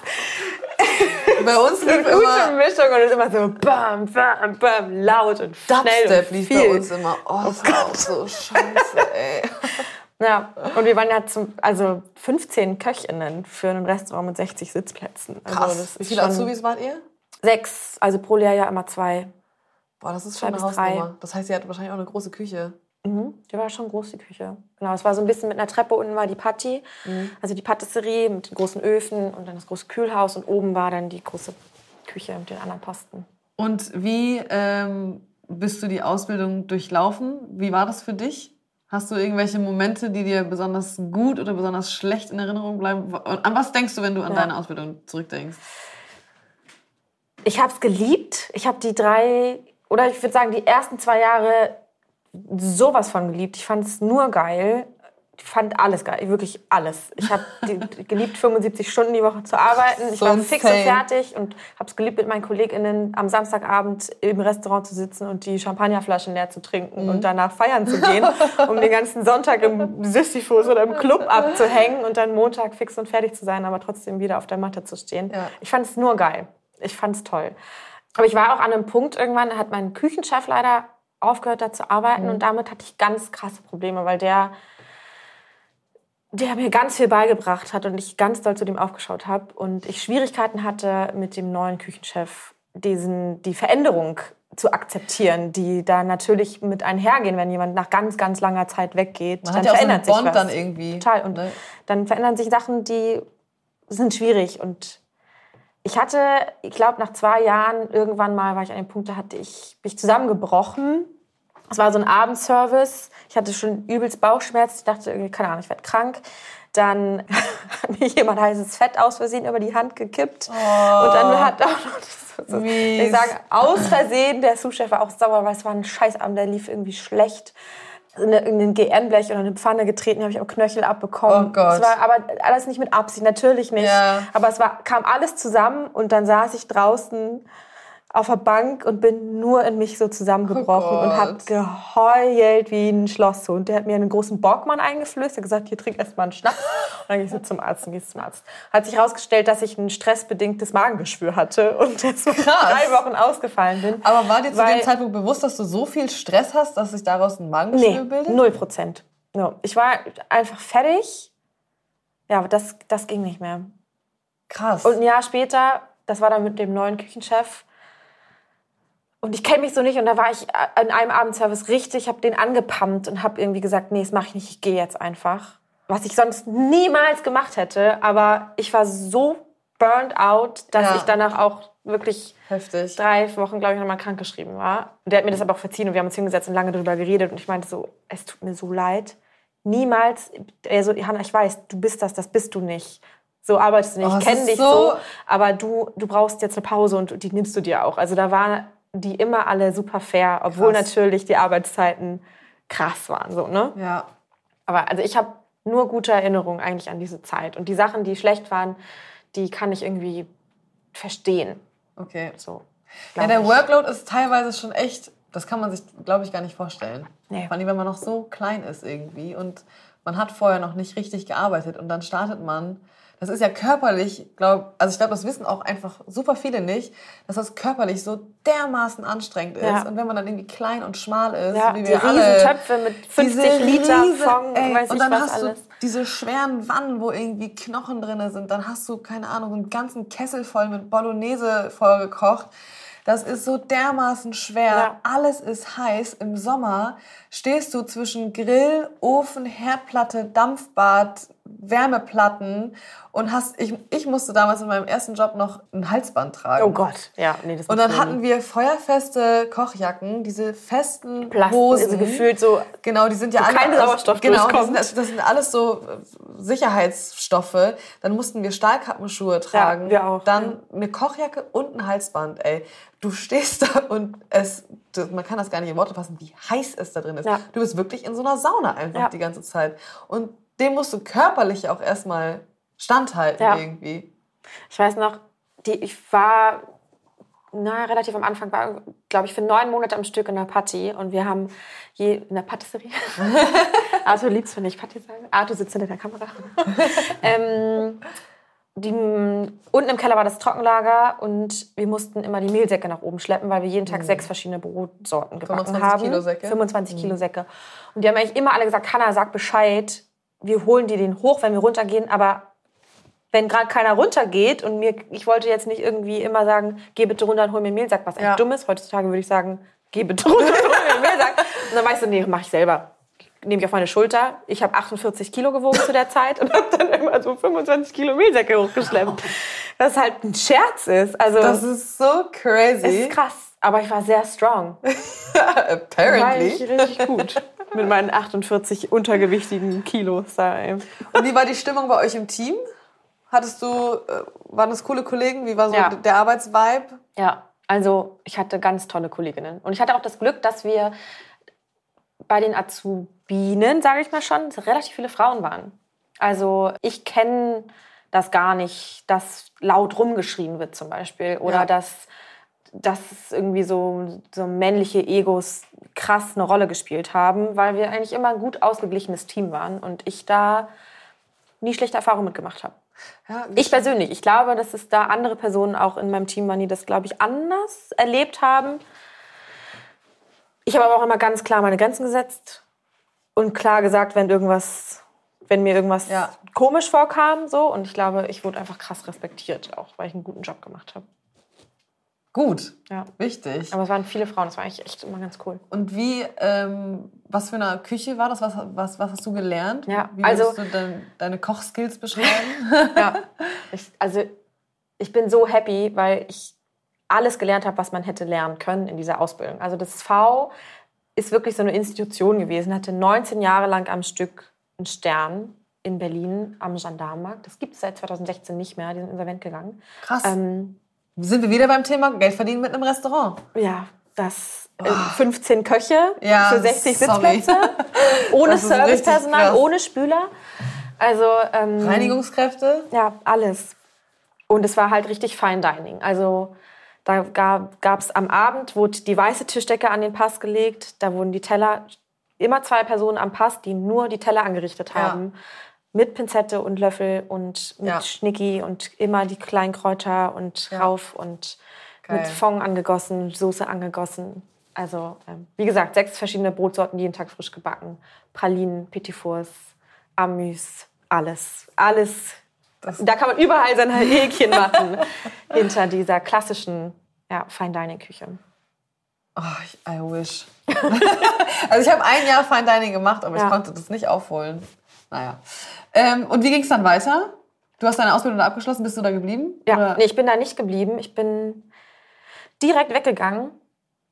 Bei uns lief gute immer Mischung und es ist immer so bam, bam, bam, laut und schnell Dubstep lief viel. bei uns immer. Oh, das war auch so scheiße, ey. Ja, und wir waren ja zum, also 15 KöchInnen für ein Restaurant mit 60 Sitzplätzen. Also Krass. das Wie viele Azubis wart ihr? Sechs, also pro Lehrjahr immer zwei. Boah, das ist Zwei schon eine bis drei. Hausnummer. Das heißt, ihr hattet wahrscheinlich auch eine große Küche. Mhm. Die war schon groß, die Küche. Genau, es war so ein bisschen mit einer Treppe. Unten war die Patti, Mhm. also die Patisserie mit den großen Öfen und dann das große Kühlhaus. Und oben war dann die große Küche mit den anderen Posten. Und wie ähm, bist du die Ausbildung durchlaufen? Wie war das für dich? Hast du irgendwelche Momente, die dir besonders gut oder besonders schlecht in Erinnerung bleiben? Und an was denkst du, wenn du an Ja. deine Ausbildung zurückdenkst? Ich habe es geliebt. Ich habe die drei, oder ich würde sagen, die ersten zwei Jahre sowas von geliebt. Ich fand es nur geil. Ich fand alles geil, wirklich alles. Ich habe geliebt, 75 Stunden die Woche zu arbeiten. Ich So war fix und fertig und habe es geliebt, mit meinen KollegInnen am Samstagabend im Restaurant zu sitzen und die Champagnerflaschen leer zu trinken Mhm. und danach feiern zu gehen, um den ganzen Sonntag im Sisyphus oder im Club abzuhängen und dann Montag fix und fertig zu sein, aber trotzdem wieder auf der Matte zu stehen. Ja. Ich fand es nur geil. Ich fand es toll. Aber ich war auch an einem Punkt irgendwann, hat mein Küchenchef leider aufgehört, da zu arbeiten. Mhm. Und damit hatte ich ganz krasse Probleme, weil der, der mir ganz viel beigebracht hat und ich ganz doll zu dem aufgeschaut habe. Und ich Schwierigkeiten hatte, mit dem neuen Küchenchef diesen, die Veränderung zu akzeptieren, die da natürlich mit einhergehen, wenn jemand nach ganz, ganz langer Zeit weggeht. Man dann ja auch so verändert sich Bond was. dann irgendwie. Total. Und ne? dann verändern sich Sachen, die sind schwierig. Und ich hatte, ich glaube, nach zwei Jahren irgendwann mal war ich an dem Punkt, da hatte ich mich zusammengebrochen. Es war so ein Abendservice. Ich hatte schon übelst Bauchschmerzen. Ich dachte irgendwie, keine Ahnung, ich werde krank. Dann hat mir jemand heißes Fett aus Versehen über die Hand gekippt. Und dann hat auch noch, so, ich sage, aus Versehen, der Sous-Chef war auch sauer, weil es war ein Scheißabend, der lief irgendwie schlecht. in ein GN-Blech oder eine Pfanne getreten, habe ich am Knöchel abbekommen. Oh Gott. Es war aber alles nicht mit Absicht, natürlich nicht. Ja. Aber es war, kam alles zusammen und dann saß ich draußen auf der Bank und bin nur in mich so zusammengebrochen Oh und habe geheult wie ein Schlosshund. Der hat mir einen großen Borgmann eingeflößt, hat gesagt, hier trink erst mal einen Schnaps. Und dann gehst du zum Arzt und gehst zum Arzt. Hat sich herausgestellt, dass ich ein stressbedingtes Magengeschwür hatte und deswegen drei Wochen ausgefallen bin. Aber war dir zu dem Zeitpunkt bewusst, dass du so viel Stress hast, dass sich daraus ein Magengeschwür Nee, bildet? null Prozent. No. Ich war einfach fertig. Ja, aber das, das ging nicht mehr. Krass. Und ein Jahr später, das war dann mit dem neuen Küchenchef. Und ich kenne mich so nicht. Und da war ich an einem Abendservice richtig, habe den angepumpt und habe irgendwie gesagt, nee, das mache ich nicht, ich gehe jetzt einfach. Was ich sonst niemals gemacht hätte. Aber ich war so burnt out, dass Ja. ich danach auch wirklich Heftig. drei Wochen, glaube ich, nochmal krankgeschrieben war. Und der hat mir das aber auch verziehen und wir haben uns hingesetzt und lange darüber geredet. Und ich meinte so, es tut mir so leid. Niemals, er so, Hanna, ich weiß, du bist das, das bist du nicht. So arbeitest du nicht. Oh, ich kenne dich so- so, aber du, du brauchst jetzt eine Pause und die nimmst du dir auch. Also da waren die immer alle super fair, obwohl Krass. natürlich die Arbeitszeiten krass waren. So, ne? Ja. Aber also ich habe nur gute Erinnerungen eigentlich an diese Zeit. Und die Sachen, die schlecht waren, die kann ich irgendwie verstehen. Okay. So, Ja, der ich. Workload ist teilweise schon echt, das kann man sich, glaube ich, gar nicht vorstellen. Nee. Vor allem, wenn man noch so klein ist irgendwie und man hat vorher noch nicht richtig gearbeitet und dann startet man. Das ist ja körperlich, glaube also ich glaube, das wissen auch einfach super viele nicht, dass das körperlich so dermaßen anstrengend ist. Ja. Und wenn man dann irgendwie klein und schmal ist, Ja, wie die wir alle, Riesentöpfe mit 50 diese Liter Fond, ey, weiß und dann was hast alles. du diese schweren Wannen, wo irgendwie Knochen drin sind. Dann hast du, keine Ahnung, einen ganzen Kessel voll mit Bolognese vorgekocht. Das ist so dermaßen schwer. Ja. Alles ist heiß. Im Sommer stehst du zwischen Grill, Ofen, Herdplatte, Dampfbad, Wärmeplatten und hast, ich, ich musste damals in meinem ersten Job noch ein Halsband tragen. Oh Gott, ja, nee, das Und dann hatten wir feuerfeste Kochjacken, diese festen Plast- Hosen. also gefühlt so- Genau, die sind ja alle kein aus- Sauerstoff Genau, sind, das sind alles so äh, Sicherheitsstoffe. Dann mussten wir Stahlkappenschuhe tragen. wir auch, Dann eine Kochjacke und ein Halsband. Ey, du stehst da und es, man kann das gar nicht in Worte fassen, wie heiß es da drin ist. Ja. Du bist wirklich in so einer Sauna einfach Ja. die ganze Zeit. Und dem musst du körperlich auch erstmal standhalten Ja. irgendwie. Ich weiß noch, die, ich war na, relativ am Anfang, war, glaube ich, für neun Monate am Stück in der Patti und wir haben je in der Patisserie. Arthur liebt's, wenn ich Patti sage. Arthur sitzt hinter der Kamera. ähm, die, unten im Keller war das Trockenlager und wir mussten immer die Mehlsäcke nach oben schleppen, weil wir jeden Tag sechs verschiedene Brotsorten gebacken 25 haben. Kilo Säcke? 25 Kilo Säcke. Und die haben eigentlich immer alle gesagt, Hanna, sag Bescheid, wir holen dir den hoch, wenn wir runtergehen, aber wenn gerade keiner runtergeht und mir, ich wollte jetzt nicht irgendwie immer sagen, geh bitte runter und hol mir Mehlsack, was echt Ja. dumm ist. Heutzutage würde ich sagen, geh bitte runter und hol mir Mehlsack. Und dann weißt du, nee, mach ich selber. Nehme ich auf meine Schulter. Ich habe 48 Kilo gewogen zu der Zeit und habe dann immer so 25 Kilo Mehlsäcke hochgeschleppt. Was halt ein Scherz ist. Also, Das ist so crazy. ist krass. Aber ich war sehr strong. War Apparently. ich richtig gut. Mit meinen 48 untergewichtigen Kilos da. Ey. Und wie war die Stimmung bei euch im Team? Hattest du, äh, waren das coole Kollegen? Wie war so Ja. der Arbeitsvibe? Ja, also ich hatte ganz tolle Kolleginnen. Und ich hatte auch das Glück, dass wir bei den Azubinen, sage ich mal schon, relativ viele Frauen waren. Also ich kenne das gar nicht, dass laut rumgeschrien wird zum Beispiel. Oder Ja. dass, dass irgendwie so, so männliche Egos krass eine Rolle gespielt haben, weil wir eigentlich immer ein gut ausgeglichenes Team waren und ich da nie schlechte Erfahrungen mitgemacht habe. Ja, Ich persönlich, ich glaube, dass es da andere Personen auch in meinem Team waren, die das, glaube ich, anders erlebt haben. Ich habe aber auch immer ganz klar meine Grenzen gesetzt und klar gesagt, wenn irgendwas, wenn mir irgendwas Ja. komisch vorkam, so. Und ich glaube, ich wurde einfach krass respektiert, auch weil ich einen guten Job gemacht habe. Gut, Ja. wichtig. Aber es waren viele Frauen, das war eigentlich echt immer ganz cool. Und wie, ähm, was für eine Küche war das? Was, was, was hast du gelernt? Ja, wie also- würdest du dein, deine Kochskills beschreiben? Ja. Ich, also ich bin so happy, weil ich alles gelernt habe, was man hätte lernen können in dieser Ausbildung. Also das V ist wirklich so eine Institution gewesen, hatte 19 Jahre lang am Stück einen Stern in Berlin am Gendarmenmarkt. Das gibt es seit 2016 nicht mehr, die sind insolvent gegangen. Krass. Ähm, Sind wir wieder beim Thema Geld verdienen mit einem Restaurant? ja, das äh, 15 Köche Ja, für 60 sorry. Sitzplätze, ohne Servicepersonal, ohne Spüler. Also ähm, Reinigungskräfte? ja, alles. Und es war halt richtig Fine Dining. Also da gab es am Abend, wurde die weiße Tischdecke an den Pass gelegt. Da wurden die Teller, immer zwei Personen am Pass, die nur die Teller angerichtet Ja. haben. Mit Pinzette und Löffel und mit Ja. Schnicki und immer die kleinen Kräuter und Ja. rauf und Geil. mit Fond angegossen, Soße angegossen. Also, ähm, wie gesagt, sechs verschiedene Brotsorten, jeden Tag frisch gebacken. Pralinen, Petit Fours, Amüs, alles. Alles. da kann man überall sein Häkchen machen. hinter dieser klassischen ja, Fine-Dining-Küche. Oh, ich, I wish. also ich habe ein Jahr Fine Dining gemacht, aber Ja. ich konnte das nicht aufholen. Naja. Ähm, und wie ging es dann weiter? Du hast deine Ausbildung da abgeschlossen, bist du da geblieben? Ja, Oder- nee, ich bin da nicht geblieben. Ich bin direkt weggegangen.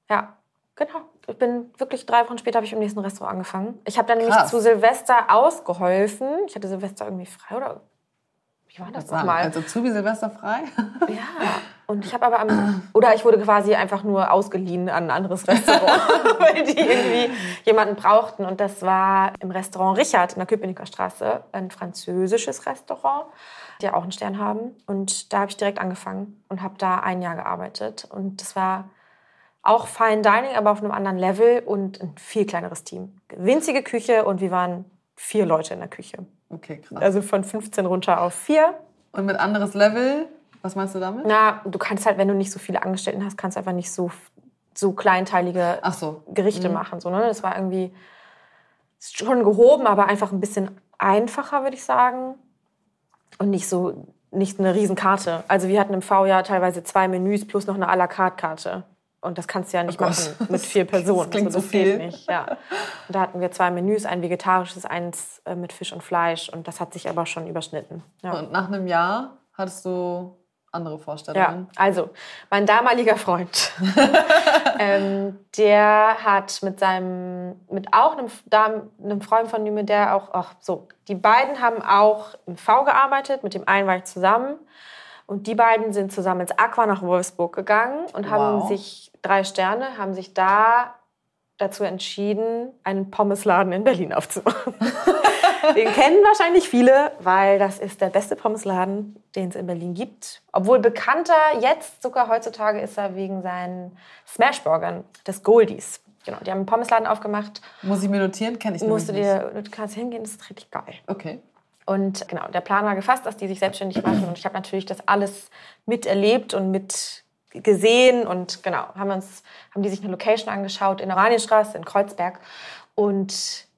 Ja, genau. Ich bin wirklich drei Wochen später habe ich im nächsten Restaurant angefangen. Ich habe dann nämlich Krass. zu Silvester ausgeholfen. Ich hatte Silvester irgendwie frei oder wie war das nochmal? Also Zubi Silvester frei? Ja, und ich habe aber am, oder ich wurde quasi einfach nur ausgeliehen an ein anderes Restaurant, weil die irgendwie jemanden brauchten. Und das war im Restaurant Richard in der Köpenicker Straße, ein französisches Restaurant, die auch einen Stern haben. Und da habe ich direkt angefangen und habe da ein Jahr gearbeitet. Und das war auch Fine Dining, aber auf einem anderen Level und ein viel kleineres Team. Winzige Küche und wir waren vier Leute in der Küche. Okay, krass. Also von 15 runter auf vier. Und mit anderes Level, was meinst du damit? Na, du kannst halt, wenn du nicht so viele Angestellten hast, kannst du einfach nicht so, so kleinteilige so. Gerichte machen. So, ne? Das war irgendwie schon gehoben, aber einfach ein bisschen einfacher, würde ich sagen. Und nicht so, nicht eine Riesenkarte. Also wir hatten im V-Jahr teilweise zwei Menüs plus noch eine à la carte Karte. Und das kannst du ja nicht Oh machen mit vier Personen. klingt also, so das geht viel. nicht. Ja. Und da hatten wir zwei Menüs, ein vegetarisches, eins äh, mit Fisch und Fleisch. Und das hat sich aber schon überschnitten. Ja. Und nach einem Jahr hattest du andere Ja, Vorstellungen? also mein damaliger Freund, ähm, der hat mit seinem, mit auch einem, einem Freund von mir, der auch, ach so, die beiden haben auch im V gearbeitet, mit dem einen war ich zusammen. Und die beiden sind zusammen ins Aqua nach Wolfsburg gegangen und haben Wow. sich, drei Sterne, haben sich da dazu entschieden, einen Pommesladen in Berlin aufzumachen. Den kennen wahrscheinlich viele, weil das ist der beste Pommesladen, den es in Berlin gibt. Obwohl bekannter jetzt sogar heutzutage ist er wegen seinen Smashburgern des Goldies. Genau, die haben einen Pommesladen aufgemacht. Muss ich mir notieren? Kenne ich Musst du dir, du kannst hingehen, das ist richtig geil. nicht. Okay. Und genau, der Plan war gefasst, dass die sich selbstständig machen. Und ich habe natürlich das alles miterlebt und mit gesehen. Und genau, haben, uns, haben die sich eine Location angeschaut in der Oranienstraße in Kreuzberg und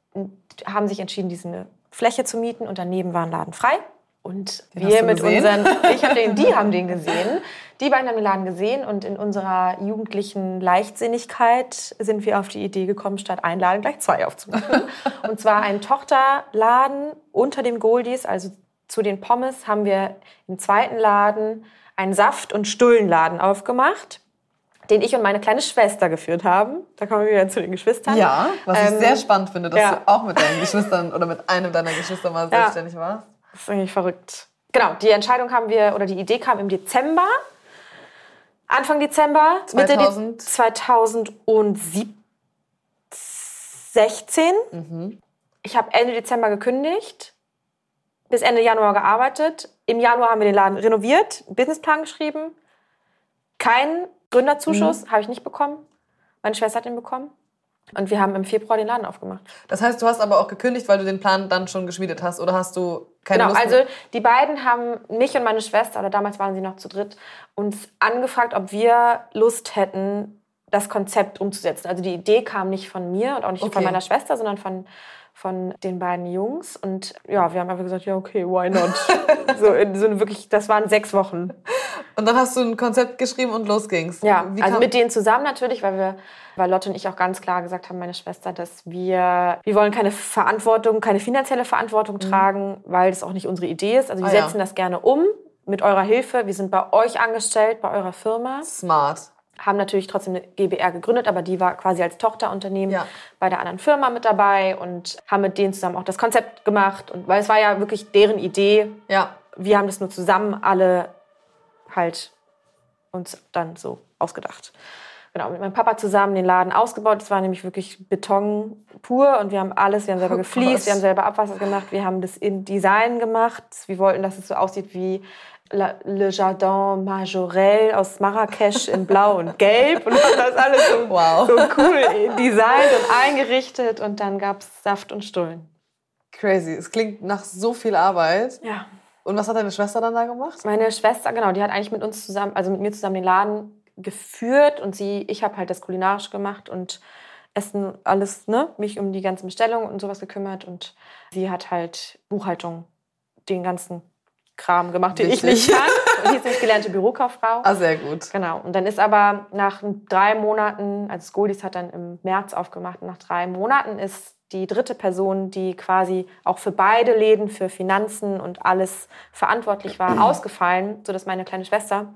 haben sich entschieden, diese Fläche zu mieten. Und daneben war ein Laden frei. Und Den wir mit gesehen? unseren, ich habe den, die haben den gesehen. Die beiden haben den Laden gesehen und in unserer jugendlichen Leichtsinnigkeit sind wir auf die Idee gekommen, statt einen Laden gleich zwei aufzumachen. und zwar einen Tochterladen unter dem Goldies, also zu den Pommes, haben wir im zweiten Laden einen Saft- und Stullenladen aufgemacht, den ich und meine kleine Schwester geführt haben. Da kommen wir wieder zu den Geschwistern. Ja, was ich Ähm, sehr spannend finde, dass ja. du auch mit deinen Geschwistern oder mit einem deiner Geschwister mal Ja. selbstständig warst. Das ist eigentlich verrückt. Genau, die Entscheidung haben wir, oder die Idee kam im Dezember. Anfang Dezember, Mitte 2000? 2017. Ich habe Ende Dezember gekündigt, bis Ende Januar gearbeitet. Im Januar haben wir den Laden renoviert, einen Businessplan geschrieben. Keinen Gründerzuschuss habe ich nicht bekommen. Meine Schwester hat ihn bekommen. Und wir haben im Februar den Laden aufgemacht. Das heißt, du hast aber auch gekündigt, weil du den Plan dann schon geschmiedet hast oder hast du keine Genau, Lust also mehr? die beiden haben mich und meine Schwester, oder damals waren sie noch zu dritt, uns angefragt, ob wir Lust hätten, das Konzept umzusetzen. Also die Idee kam nicht von mir und auch nicht Okay. von meiner Schwester, sondern von, von den beiden Jungs. Und ja, wir haben einfach gesagt, ja, okay, why not? so, in, so wirklich, das waren sechs Wochen. Und dann hast du ein Konzept geschrieben und los ging's. Ja, Wie also mit denen zusammen natürlich, weil wir, weil Lotte und ich auch ganz klar gesagt haben, meine Schwester, dass wir, wir wollen keine Verantwortung, keine finanzielle Verantwortung tragen, weil das auch nicht unsere Idee ist. Also wir Mhm. Ah, ja. setzen das gerne um mit eurer Hilfe. Wir sind bei euch angestellt, bei eurer Firma, Smart. haben natürlich trotzdem eine GBR gegründet, aber die war quasi als Tochterunternehmen Ja. bei der anderen Firma mit dabei und haben mit denen zusammen auch das Konzept gemacht. Und weil es war ja wirklich deren Idee, Ja. wir haben das nur zusammen alle halt uns dann so ausgedacht. genau, mit meinem Papa zusammen den Laden ausgebaut. Das war nämlich wirklich Beton pur und wir haben alles, wir haben selber Oh gefliest, wir haben selber Abwasser gemacht, wir haben das in Design gemacht. Wir wollten, dass es so aussieht wie Le Jardin Majorel aus Marrakesch in Blau und Gelb und haben das alles so, Wow. so cool designt und eingerichtet und dann gab es Saft und Stullen. Crazy. Es klingt nach so viel Arbeit. Ja. Und was hat deine Schwester dann da gemacht? Meine Schwester, genau, die hat eigentlich mit uns zusammen, also mit mir zusammen den Laden geführt und sie, ich habe halt das kulinarisch gemacht und Essen, alles, ne, mich um die ganzen Bestellungen und sowas gekümmert und sie hat halt Buchhaltung, den ganzen Kram gemacht, den ich Wichtig. nicht kann. Und die ist nämlich gelernte Bürokauffrau. Ah, sehr gut. Genau. Und dann ist aber nach drei Monaten, also Scoldis hat dann im März aufgemacht, nach drei Monaten ist die dritte Person, die quasi auch für beide Läden, für Finanzen und alles verantwortlich war, ausgefallen, sodass meine kleine Schwester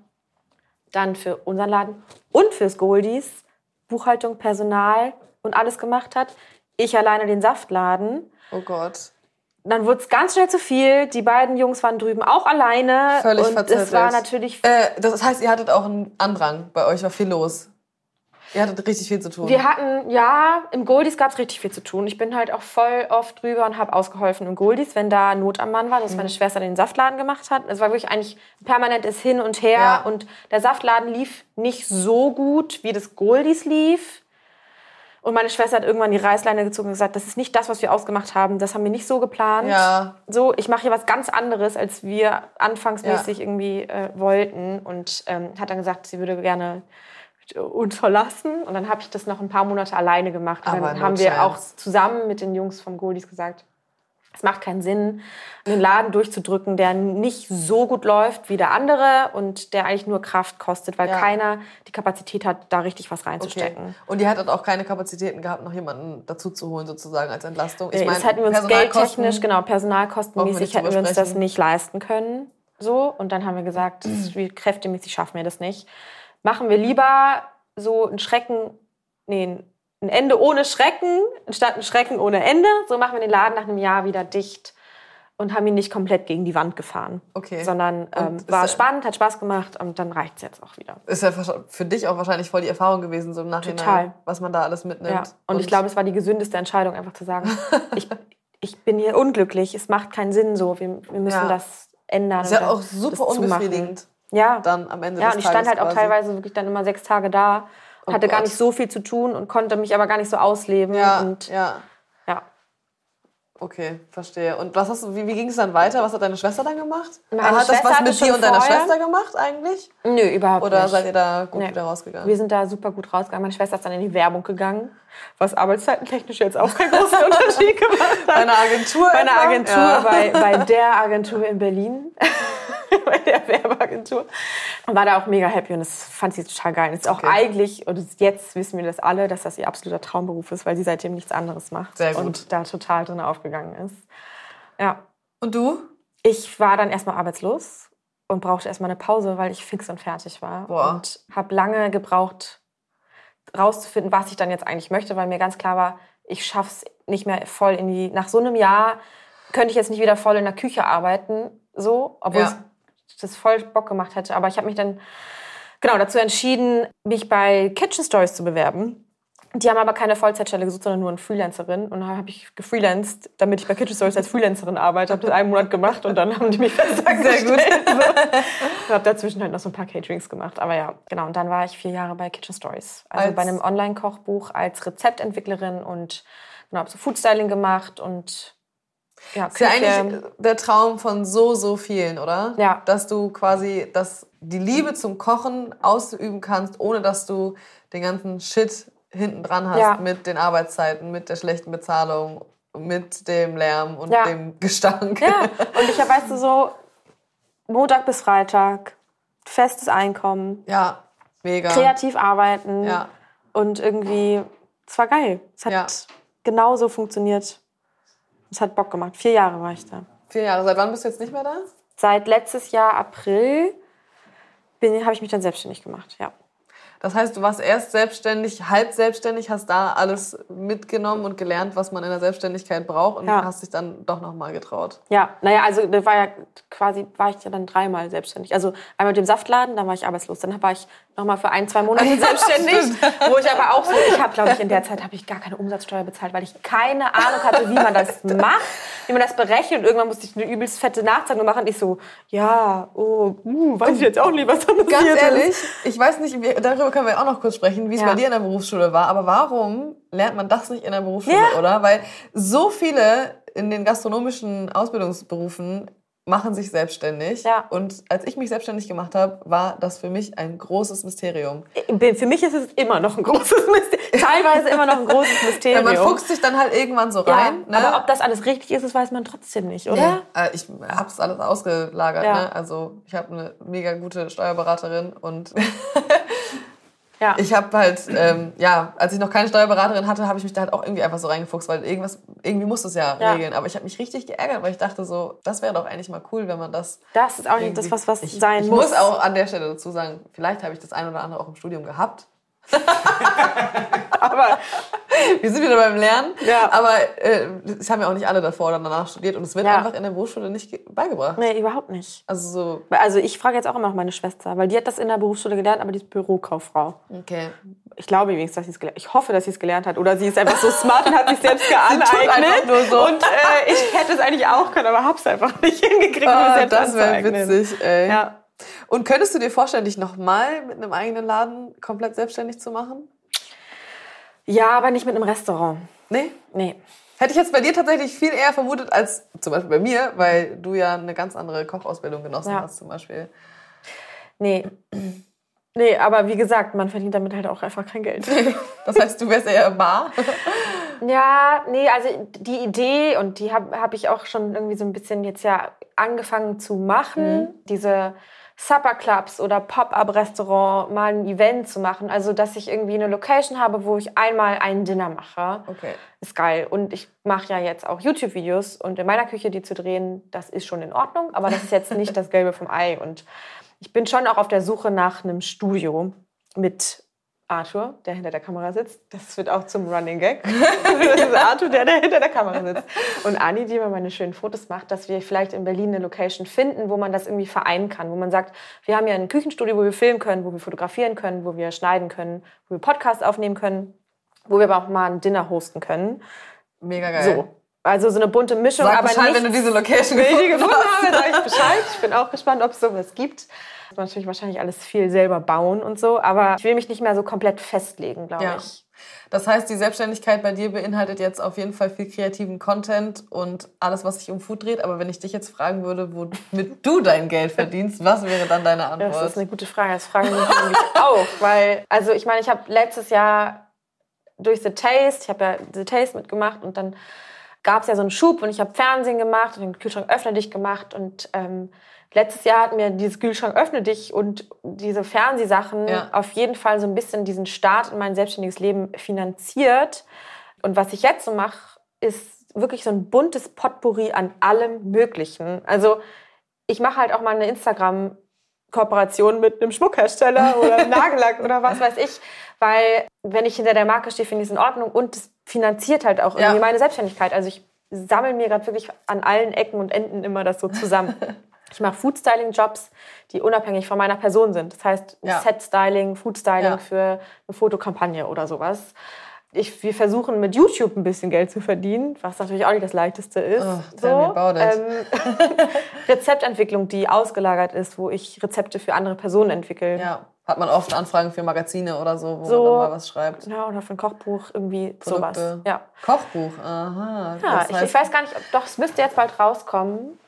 dann für unseren Laden und fürs Goldies Buchhaltung, Personal und alles gemacht hat. Ich alleine den Saftladen. Oh Gott. Dann wurde es ganz schnell zu viel. Die beiden Jungs waren drüben auch alleine. Völlig und verzettelt. es war natürlich Äh, das heißt, ihr hattet auch einen Andrang. Bei euch war viel los. Ihr hattet richtig viel zu tun. Wir hatten, ja, im Goldies gab es richtig viel zu tun. Ich bin halt auch voll oft drüber und habe ausgeholfen im Goldies, wenn da Not am Mann war, dass Mhm. meine Schwester den Saftladen gemacht hat. Es war wirklich eigentlich permanentes Hin und Her. Ja. Und der Saftladen lief nicht so gut, wie das Goldies lief. Und meine Schwester hat irgendwann die Reißleine gezogen und gesagt, das ist nicht das, was wir ausgemacht haben. Das haben wir nicht so geplant. Ja. So, ich mache hier was ganz anderes, als wir anfangsmäßig irgendwie äh, wollten. Und ähm, hat dann gesagt, sie würde gerne uns verlassen. Und dann habe ich das noch ein paar Monate alleine gemacht. Und Aber dann haben wir auch zusammen mit den Jungs vom Goldies gesagt, es macht keinen Sinn, einen Laden durchzudrücken, der nicht so gut läuft wie der andere und der eigentlich nur Kraft kostet, weil Ja. keiner die Kapazität hat, da richtig was Okay. reinzustecken. Und ihr hattet auch keine Kapazitäten gehabt, noch jemanden dazu zu holen, sozusagen als Entlastung. Ich das hätten wir uns geldtechnisch, genau, personalkostenmäßig hätten wir uns das nicht leisten können. So, und dann haben wir gesagt, wie kräftemäßig schaffen wir das nicht. Machen wir lieber so ein Schrecken, nee, ein Ende ohne Schrecken, statt ein Schrecken ohne Ende. So machen wir den Laden nach einem Jahr wieder dicht und haben ihn nicht komplett gegen die Wand gefahren. Okay. Sondern ähm, war spannend, hat Spaß gemacht und dann reicht es jetzt auch wieder. Ist ja für dich auch wahrscheinlich voll die Erfahrung gewesen, so im Nachhinein, Total. was man da alles mitnimmt. Ja. Und, ich glaube, es war die gesündeste Entscheidung, einfach zu sagen, ich, ich bin hier unglücklich, es macht keinen Sinn so, wir, wir müssen Ja. das ändern. ist ja auch super das zumachen. Ja, dann am Ende ja des und ich stand Tages halt auch quasi. teilweise wirklich dann immer sechs Tage da und Oh hatte gar Gott. nicht so viel zu tun und konnte mich aber gar nicht so ausleben. Ja, und ja. ja. Okay, verstehe. Und was hast du, wie, wie ging es dann weiter? Was hat deine Schwester dann gemacht? Meine hat das Schwester was hatte mit dir und deiner vorher- Schwester gemacht eigentlich? Nö, überhaupt Oder nicht. seid ihr da gut Nee. wieder rausgegangen? Wir sind da super gut rausgegangen. Meine Schwester ist dann in die Werbung gegangen, was arbeitszeitentechnisch jetzt auch keinen großen Unterschied gemacht hat. Bei einer Agentur? Bei einer? Agentur, Ja. bei, bei der Agentur in Berlin. bei der Werbeagentur. Und war da auch mega happy und das fand sie total geil. Und ist auch Okay. eigentlich, und jetzt wissen wir das alle, dass das ihr absoluter Traumberuf ist, weil sie seitdem nichts anderes macht. Sehr gut. Und da total drin aufgegangen ist. Ja. Und du? Ich war dann erstmal arbeitslos und brauchte erstmal eine Pause, weil ich fix und fertig war. Boah. Und habe lange gebraucht, rauszufinden, was ich dann jetzt eigentlich möchte, weil mir ganz klar war, ich schaff's nicht mehr voll in die. Nach so einem Jahr könnte ich jetzt nicht wieder voll in der Küche arbeiten, so, obwohl Ja. Das voll Bock gemacht hätte. Aber ich habe mich dann genau dazu entschieden, mich bei Kitchen Stories zu bewerben. Die haben aber keine Vollzeitstelle gesucht, sondern nur eine Freelancerin. Und dann habe ich gefreelanced, damit ich bei Kitchen Stories als Freelancerin arbeite. Habe das einen Monat gemacht und dann haben die mich fest Sehr gut. Ich habe dazwischen halt noch so ein paar Caterings gemacht. Aber ja, genau. Und dann war ich vier Jahre bei Kitchen Stories. Also Als- bei einem Online-Kochbuch als Rezeptentwicklerin und genau, habe so Foodstyling gemacht und ja, Ist ja eigentlich der Traum von so, so vielen, oder? Ja. Dass du quasi dass die Liebe zum Kochen ausüben kannst, ohne dass du den ganzen Shit hinten dran hast Ja. mit den Arbeitszeiten, mit der schlechten Bezahlung, mit dem Lärm und Ja. dem Gestank. Ja, und ich habe, weißt du, so Montag bis Freitag, festes Einkommen, Ja, mega. kreativ arbeiten Ja. und irgendwie, es war geil. Es hat Ja. genauso funktioniert. Es hat Bock gemacht. Vier Jahre war ich da. Vier Jahre. Seit wann bist du jetzt nicht mehr da? Seit letztes Jahr April bin- habe ich mich dann selbstständig gemacht, ja. Das heißt, du warst erst selbstständig, halb selbstständig, hast da alles mitgenommen und gelernt, was man in der Selbstständigkeit braucht und Ja. hast dich dann doch nochmal getraut. Ja, naja, also da war ja quasi, war ich ja dann dreimal selbstständig. Also einmal mit dem Saftladen, dann war ich arbeitslos. Dann war ich nochmal für ein, zwei Monate selbstständig. Wo ich aber auch so, ich habe, glaube ich, in der Zeit habe ich gar keine Umsatzsteuer bezahlt, weil ich keine Ahnung hatte, wie man das macht, wie man das berechnet. Und irgendwann musste ich eine übelst fette Nachzahlung machen. Und ich so, ja, oh, uh, weiß ich jetzt auch nicht, was da passiert Ganz ist. ehrlich, ich weiß nicht, darüber können wir auch noch kurz sprechen, wie es Ja. bei dir in der Berufsschule war. Aber warum lernt man das nicht in der Berufsschule, Ja. oder? Weil so viele in den gastronomischen Ausbildungsberufen machen sich selbstständig. Ja. Und als ich mich selbstständig gemacht habe, war das für mich ein großes Mysterium. Für mich ist es immer noch ein großes Mysterium. Teilweise immer noch ein großes Ja, Mysterium. man fuchst sich dann halt irgendwann so ja, rein. ne? Aber ob das alles richtig ist, das weiß man trotzdem nicht, oder? Ja, äh, ich habe das alles ausgelagert. Ja. Ne? Also ich habe eine mega gute Steuerberaterin und Ja. ich habe halt, ähm, ja, als ich noch keine Steuerberaterin hatte, habe ich mich da halt auch irgendwie einfach so reingefuchst, weil irgendwas, irgendwie muss es ja, Ja. regeln. Aber ich habe mich richtig geärgert, weil ich dachte so, das wäre doch eigentlich mal cool, wenn man das das ist auch nicht das, was, was ich, sein ich muss. muss auch an der Stelle dazu sagen, vielleicht habe ich das ein oder andere auch im Studium gehabt. aber Wir sind wieder beim Lernen. Ja. Aber äh, es haben ja auch nicht alle davor oder danach studiert und es wird Ja. einfach in der Berufsschule nicht ge- beigebracht. nee, überhaupt nicht. Also so, Also ich frage jetzt auch immer noch meine Schwester, weil die hat das in der Berufsschule gelernt, aber die ist Bürokauffrau. okay. Ich glaube übrigens, dass sie es gelernt Ich hoffe, dass sie es gelernt hat. Oder sie ist einfach so smart und hat sich selbst geaneignet. so. Und äh, ich hätte es eigentlich auch können, aber hab's einfach nicht hingekriegt, selbst das wäre witzig, ey. Ja. Und könntest du dir vorstellen, dich nochmal mit einem eigenen Laden komplett selbstständig zu machen? ja, aber nicht mit einem Restaurant. Nee? Nee. Hätte ich jetzt bei dir tatsächlich viel eher vermutet als zum Beispiel bei mir, weil du ja eine ganz andere Kochausbildung genossen Ja. hast zum Beispiel. Nee. Nee, aber wie gesagt, man verdient damit halt auch einfach kein Geld. Das heißt, du wärst eher bar. Ja, nee, also die Idee und die habe hab ich auch schon irgendwie so ein bisschen jetzt ja angefangen zu machen, diese Supper-Clubs oder Pop-Up-Restaurant mal ein Event zu machen. Also, dass ich irgendwie eine Location habe, wo ich einmal ein Dinner mache. Okay. Ist geil. Und ich mache ja jetzt auch YouTube-Videos und in meiner Küche die zu drehen, das ist schon in Ordnung, aber das ist jetzt nicht das Gelbe vom Ei. Und ich bin schon auch auf der Suche nach einem Studio mit Arthur, der hinter der Kamera sitzt. Das wird auch zum Running Gag. das ist Arthur, der, der hinter der Kamera sitzt. Und Anni, die mir meine schönen Fotos macht, dass wir vielleicht in Berlin eine Location finden, wo man das irgendwie vereinen kann. Wo man sagt, wir haben ja ein Küchenstudio, wo wir filmen können, wo wir fotografieren können, wo wir schneiden können, wo wir Podcasts aufnehmen können, wo wir aber auch mal ein Dinner hosten können. Mega geil. So. Also so eine bunte Mischung, Sag aber Bescheid, nicht wenn du diese Location gefunden gefunden hast. habe, sage ich Bescheid. Ich bin auch gespannt, ob es sowas gibt. Muss man natürlich wahrscheinlich alles viel selber bauen und so, aber ich will mich nicht mehr so komplett festlegen, glaube Ja. ich. Das heißt, die Selbstständigkeit bei dir beinhaltet jetzt auf jeden Fall viel kreativen Content und alles, was sich um Food dreht. Aber wenn ich dich jetzt fragen würde, womit du dein Geld verdienst, was wäre dann deine Antwort? Das ist eine gute Frage. Das fragen mich auch, weil, also ich meine, ich habe letztes Jahr durch The Taste, ich habe ja The Taste mitgemacht und dann gab es ja so einen Schub und ich habe Fernsehen gemacht und den Kühlschrank öffne dich gemacht und ähm, letztes Jahr hat mir dieses Kühlschrank öffne dich und diese Fernsehsachen Ja. auf jeden Fall so ein bisschen diesen Start in mein selbstständiges Leben finanziert. Und was ich jetzt so mache, ist wirklich so ein buntes Potpourri an allem Möglichen. Also ich mache halt auch mal eine Instagram Kooperation mit einem Schmuckhersteller oder einem Nagellack oder was weiß ich, weil wenn ich hinter der Marke stehe, finde ich es in Ordnung und es finanziert halt auch irgendwie Ja. meine Selbstständigkeit. Also ich sammle mir gerade wirklich an allen Ecken und Enden immer das so zusammen. Ich mache Foodstyling-Jobs, die unabhängig von meiner Person sind. Das heißt Ja. Set-Styling, Foodstyling Ja. für eine Fotokampagne oder sowas. Ich, wir versuchen mit YouTube ein bisschen Geld zu verdienen, was natürlich auch nicht das Leichteste ist. Oh, it. Ähm, Rezeptentwicklung, die ausgelagert ist, wo ich Rezepte für andere Personen entwickle. Ja, hat man oft Anfragen für Magazine oder so, wo So. man mal was schreibt. Ja, oder für ein Kochbuch, irgendwie Produkte. sowas. Ja, Kochbuch, aha. ja das ich, heißt, ich weiß gar nicht, ob, doch, es müsste jetzt bald rauskommen.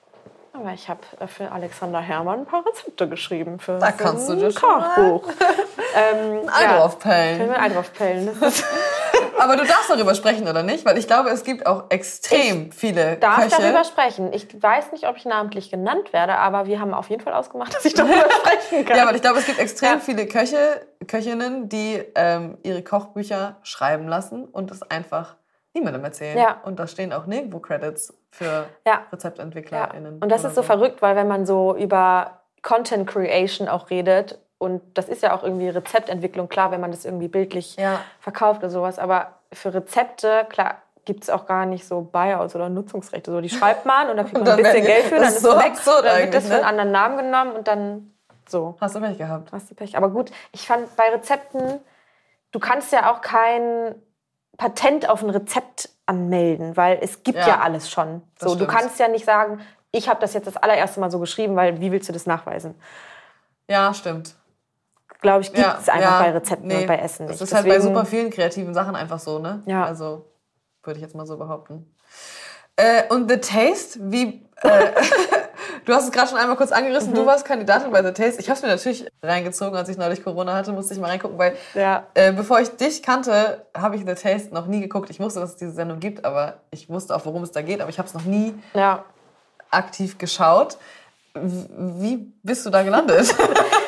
Aber ich habe für Alexander Herrmann ein paar Rezepte geschrieben für Da kannst du ein mal Kochbuch. ähm, ein Ei drauf Können pellen. wir ein Ei drauf pellen. Das ist, Aber du darfst darüber sprechen, oder nicht? Weil ich glaube, es gibt auch extrem viele darf Köche. darüber sprechen. Ich weiß nicht, ob ich namentlich genannt werde, aber wir haben auf jeden Fall ausgemacht, dass ich darüber sprechen kann. Ja, weil ich glaube, es gibt extrem Ja. viele Köche, Köchinnen, die ähm, ihre Kochbücher schreiben lassen und es einfach niemandem erzählen. Ja. Und da stehen auch nirgendwo Credits für Ja. Ja. RezeptentwicklerInnen. Und das ist so verrückt, weil wenn man so über Content Creation auch redet, Und das ist ja auch irgendwie Rezeptentwicklung, klar, wenn man das irgendwie bildlich Ja. verkauft oder sowas. Aber für Rezepte, klar, gibt es auch gar nicht so Buyouts oder Nutzungsrechte. So, die schreibt man und dann kriegt man ein bisschen Geld für, das dann ist ist so es weg. dann wird das für einen ne? anderen Namen genommen und dann so. Hast du Pech gehabt? Hast du Pech. Aber gut, ich fand bei Rezepten, du kannst ja auch kein Patent auf ein Rezept anmelden, weil es gibt ja, Ja, alles schon. So, du kannst ja nicht sagen, ich habe das jetzt das allererste Mal so geschrieben, weil wie willst du das nachweisen? Ja, stimmt. Glaube ich, gibt es ja, einfach ja, bei Rezepten nee. und bei Essen nicht. Das ist halt bei super vielen kreativen Sachen einfach so, ne? Ja. Also würde ich jetzt mal so behaupten. Äh, und The Taste, wie. Äh, du hast es gerade schon einmal kurz angerissen, Mhm. du warst Kandidatin bei The Taste. Ich habe es mir natürlich reingezogen, als ich neulich Corona hatte, musste ich mal reingucken, weil Ja. äh, bevor ich dich kannte, habe ich The Taste noch nie geguckt. Ich wusste, dass es diese Sendung gibt, aber ich wusste auch, worum es da geht, aber ich habe es noch nie Ja. aktiv geschaut. Wie bist du da gelandet?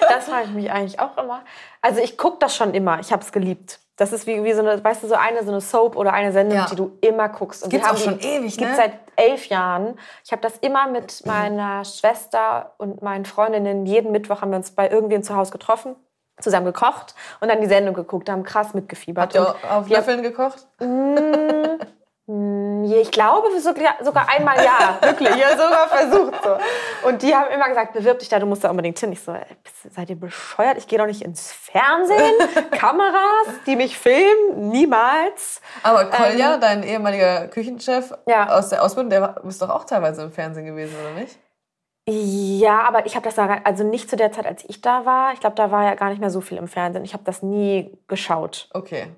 Das frage ich mich eigentlich auch immer. Also ich gucke das schon immer. Ich habe es geliebt. Das ist wie, wie so eine, weißt du, so eine, so eine Soap oder eine Sendung, Ja. die du immer guckst. Und Gibt's die auch schon ewig, Gibt ne? seit elf Jahren. Ich habe das immer mit meiner Schwester und meinen Freundinnen. Jeden Mittwoch haben wir uns bei irgendwem zu Hause getroffen, zusammen gekocht und dann die Sendung geguckt, haben krass mitgefiebert. Habt ihr auf Löffeln gekocht? Ja, Ich glaube sogar, einmal ja, wirklich. Ich habe sogar versucht. So. Und die haben immer gesagt, bewirb dich da, du musst da unbedingt hin. Ich so, ey, seid ihr bescheuert? Ich gehe doch nicht ins Fernsehen. Kameras, die mich filmen, niemals. Aber Kolja, dein ehemaliger Küchenchef Ähm, Ja. aus der Ausbildung, der ist doch auch teilweise im Fernsehen gewesen, oder nicht? Ja, aber ich habe das da, gar- also nicht zu der Zeit, als ich da war. Ich glaube, da war ja gar nicht mehr so viel im Fernsehen. Ich habe das nie geschaut. Okay.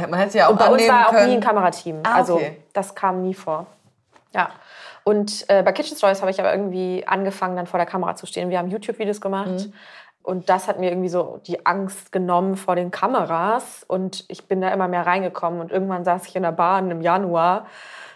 Weil man hätte ja auch Und bei uns war auch können. nie ein Kamerateam. Ah, Also okay. das kam nie vor. Ja. Und äh, bei Kitchen Stories habe ich aber irgendwie angefangen, dann vor der Kamera zu stehen. Wir haben YouTube-Videos gemacht. Mhm. Und das hat mir irgendwie so die Angst genommen vor den Kameras. Und ich bin da immer mehr reingekommen. Und irgendwann saß ich in der Bahn im Januar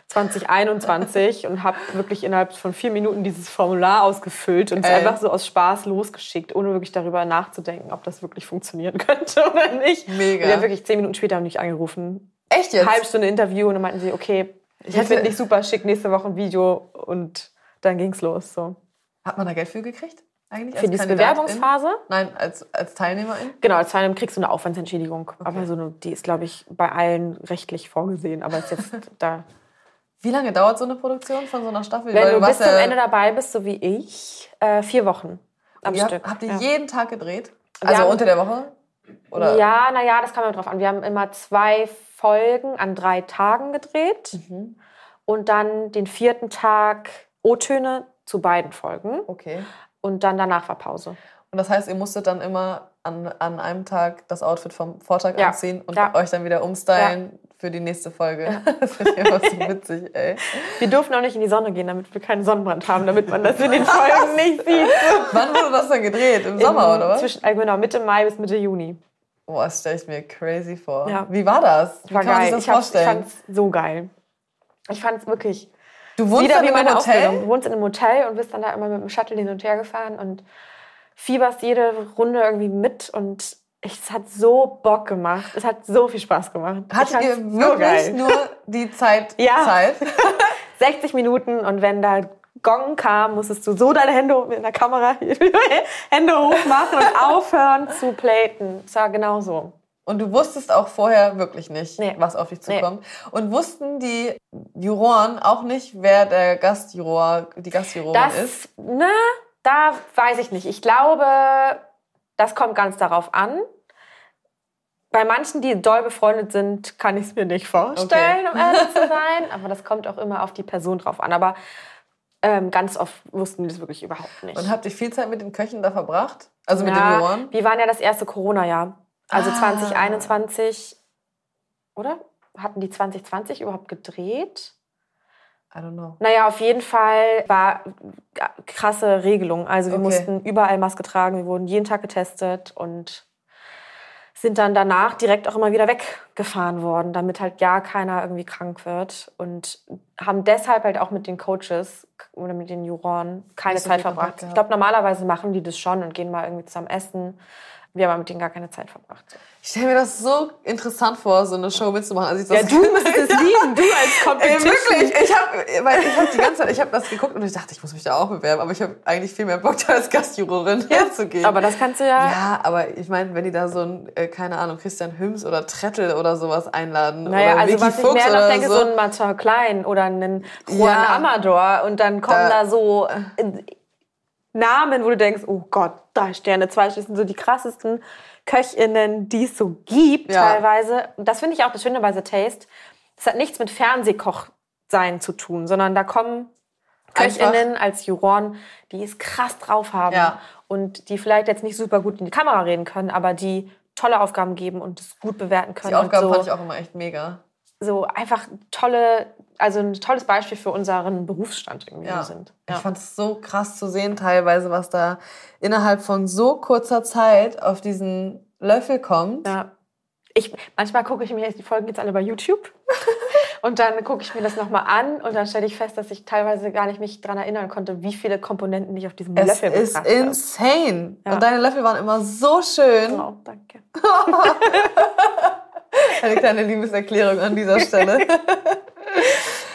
2021 und habe wirklich innerhalb von vier Minuten dieses Formular ausgefüllt und es Geil. einfach so aus Spaß losgeschickt, ohne wirklich darüber nachzudenken, ob das wirklich funktionieren könnte oder nicht. Mega. Und die haben wirklich zehn Minuten später mich angerufen. Echt jetzt? Halbe Stunde Interview und dann meinten sie, okay, ich finde dich super, schick nächste Woche ein Video und dann ging's los. So. Hat man da Geld für gekriegt? Eigentlich Für diese? Bewerbungsphase? Nein, als, als Teilnehmerin? Genau, als Teilnehmer kriegst du eine Aufwandsentschädigung. Aber so eine, die ist, glaube ich, bei allen rechtlich vorgesehen. Aber ist jetzt da. Wie lange dauert so eine Produktion von so einer Staffel? Wenn Weil du bis zum ja- Ende dabei bist, so wie ich, äh, vier Wochen am ihr Stück. habt, ihr ja. jeden Tag gedreht? Also haben- unter der Woche? Oder? Ja, naja, das kam immer drauf an. Wir haben immer zwei Folgen an drei Tagen gedreht Mhm. und dann den vierten Tag O-Töne zu beiden Folgen Okay. und dann danach war Pause. Und das heißt, ihr musstet dann immer an, an einem Tag das Outfit vom Vortag Ja. anziehen und Ja. euch dann wieder umstylen für die nächste Folge. Das finde ich immer so witzig, ey. Wir durften auch nicht in die Sonne gehen, damit wir keinen Sonnenbrand haben, damit man das in den Folgen nicht sieht. Wann wurde das dann gedreht? Im Sommer, Im- oder was? Zwischen, äh, genau, Mitte Mai bis Mitte Juni. Boah, das stelle ich mir crazy vor. Ja. Wie war das? Wie War kann man geil. sich das ich, hab's- ich vorstellen? fand's so geil. Ich fand's wirklich du wohnst wieder in einem Ausbildung. Du Hotel? wohnst in einem Hotel und bist dann da immer mit dem Shuttle hin und her gefahren und fieberst jede Runde irgendwie mit und es hat so Bock gemacht. Es hat so viel Spaß gemacht. Hattet ihr wirklich nur die Zeit? Ja. Zeit? 60 Minuten und wenn da Gong kam, musstest du so deine Hände mit der Kamera Hände hoch machen und aufhören zu platen. Es war genau so. Und du wusstest auch vorher wirklich nicht, Nee. was auf dich Nee. zukommt. Und wussten die Juroren auch nicht, wer der Gastjuror, die Gastjurorin Das, ist? na, da weiß ich nicht. Ich glaube, das kommt ganz darauf an. Bei manchen, die doll befreundet sind, kann ich es mir nicht vorstellen, Okay. um ehrlich zu sein. Aber das kommt auch immer auf die Person drauf an. Aber ähm, ganz oft wussten die das wirklich überhaupt nicht. Und habt ihr viel Zeit mit den Köchen da verbracht? Also mit den ja, Juroren? wir waren ja das erste Corona-Jahr. Also Ah. 2021, oder? Hatten die 2020 überhaupt gedreht? I don't know. Naja, auf jeden Fall war krasse Regelung. Also wir Okay. mussten überall Maske tragen, wir wurden jeden Tag getestet und sind dann danach direkt auch immer wieder weggefahren worden, damit halt ja keiner irgendwie krank wird. Und haben deshalb halt auch mit den Coaches oder mit den Juroren keine Zeit verbracht. Ich glaube, normalerweise machen die das schon und gehen mal irgendwie zusammen essen. Wir haben mit denen gar keine Zeit verbracht. Ich stelle mir das so interessant vor, so eine Show mitzumachen. Als ich Ja, du müsstest es lieben, du als Competition. wirklich, ich habe, weil ich habe die ganze Zeit, ich habe das geguckt und ich dachte, ich muss mich da auch bewerben, aber ich habe eigentlich viel mehr Bock, da als Gastjurorin hinzugehen. Aber das kannst du ja. ja, aber ich meine, wenn die da so ein, äh, keine Ahnung, Christian Hüms oder Trettel oder sowas einladen Naja, oder also Vicky was ich Fuchs mehr noch denke, so. so ein Martin Klein oder einen Juan Ja. Amador und dann kommen Da- da, so äh, Namen, wo du denkst, oh Gott, drei Sterne, zwei Sterne, das sind so die krassesten KöchInnen, die es so gibt Ja. teilweise. Und das finde ich auch das Schöne bei The Taste. Das hat nichts mit Fernsehkoch sein zu tun, sondern da kommen Einfach- KöchInnen als Juroren, die es krass drauf haben Ja. und die vielleicht jetzt nicht super gut in die Kamera reden können, aber die tolle Aufgaben geben und es gut bewerten können. die Aufgaben so fand ich auch immer echt mega. So einfach tolle, also ein tolles Beispiel für unseren Berufsstand irgendwie Ja. sind. Ich fand es so krass zu sehen teilweise, was da innerhalb von so kurzer Zeit auf diesen Löffel kommt. ja. Ich, manchmal gucke ich mir die Folgen jetzt alle bei YouTube und dann gucke ich mir das nochmal an und dann stelle ich fest, dass ich teilweise gar nicht mich daran erinnern konnte, wie viele Komponenten ich auf diesem Es Löffel ist habe. insane. Ja. Und deine Löffel waren immer so schön. Oh, danke. Eine kleine Liebeserklärung an dieser Stelle.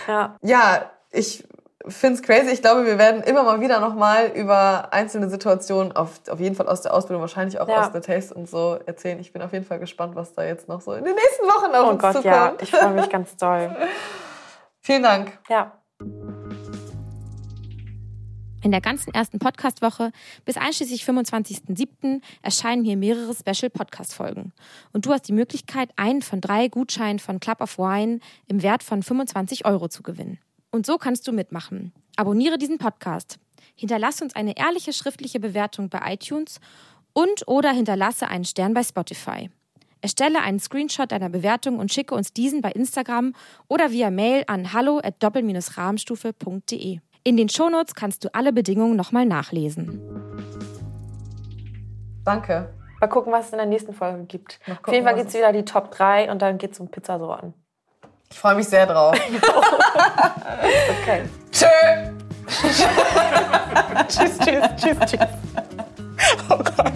Ja. ja, ich finde es crazy. Ich glaube, wir werden immer mal wieder nochmal über einzelne Situationen, auf, auf jeden Fall aus der Ausbildung, wahrscheinlich auch Ja. aus der Taste und so erzählen. Ich bin auf jeden Fall gespannt, was da jetzt noch so in den nächsten Wochen auf Oh uns Gott, zukommt. ja, ich freue mich ganz doll. Vielen Dank. Ja. In der ganzen ersten Podcast-Woche bis einschließlich 25.07. erscheinen hier mehrere Special-Podcast-Folgen. Und du hast die Möglichkeit, einen von drei Gutscheinen von Club of Wine im Wert von 25 Euro zu gewinnen. Und so kannst du mitmachen. Abonniere diesen Podcast. Hinterlasse uns eine ehrliche schriftliche Bewertung bei iTunes und oder hinterlasse einen Stern bei Spotify. Erstelle einen Screenshot deiner Bewertung und schicke uns diesen bei Instagram oder via Mail an hallo at doppel-rahmenstufe.de. In den Shownotes kannst du alle Bedingungen nochmal nachlesen. Danke. Mal gucken, was es in der nächsten Folge gibt. Gucken, Auf jeden Fall gibt es wieder die Top 3 und dann geht es um Pizzasorten. Ich freue mich sehr drauf. okay. Tschö. tschüss, tschüss, tschüss, tschüss. Oh Gott.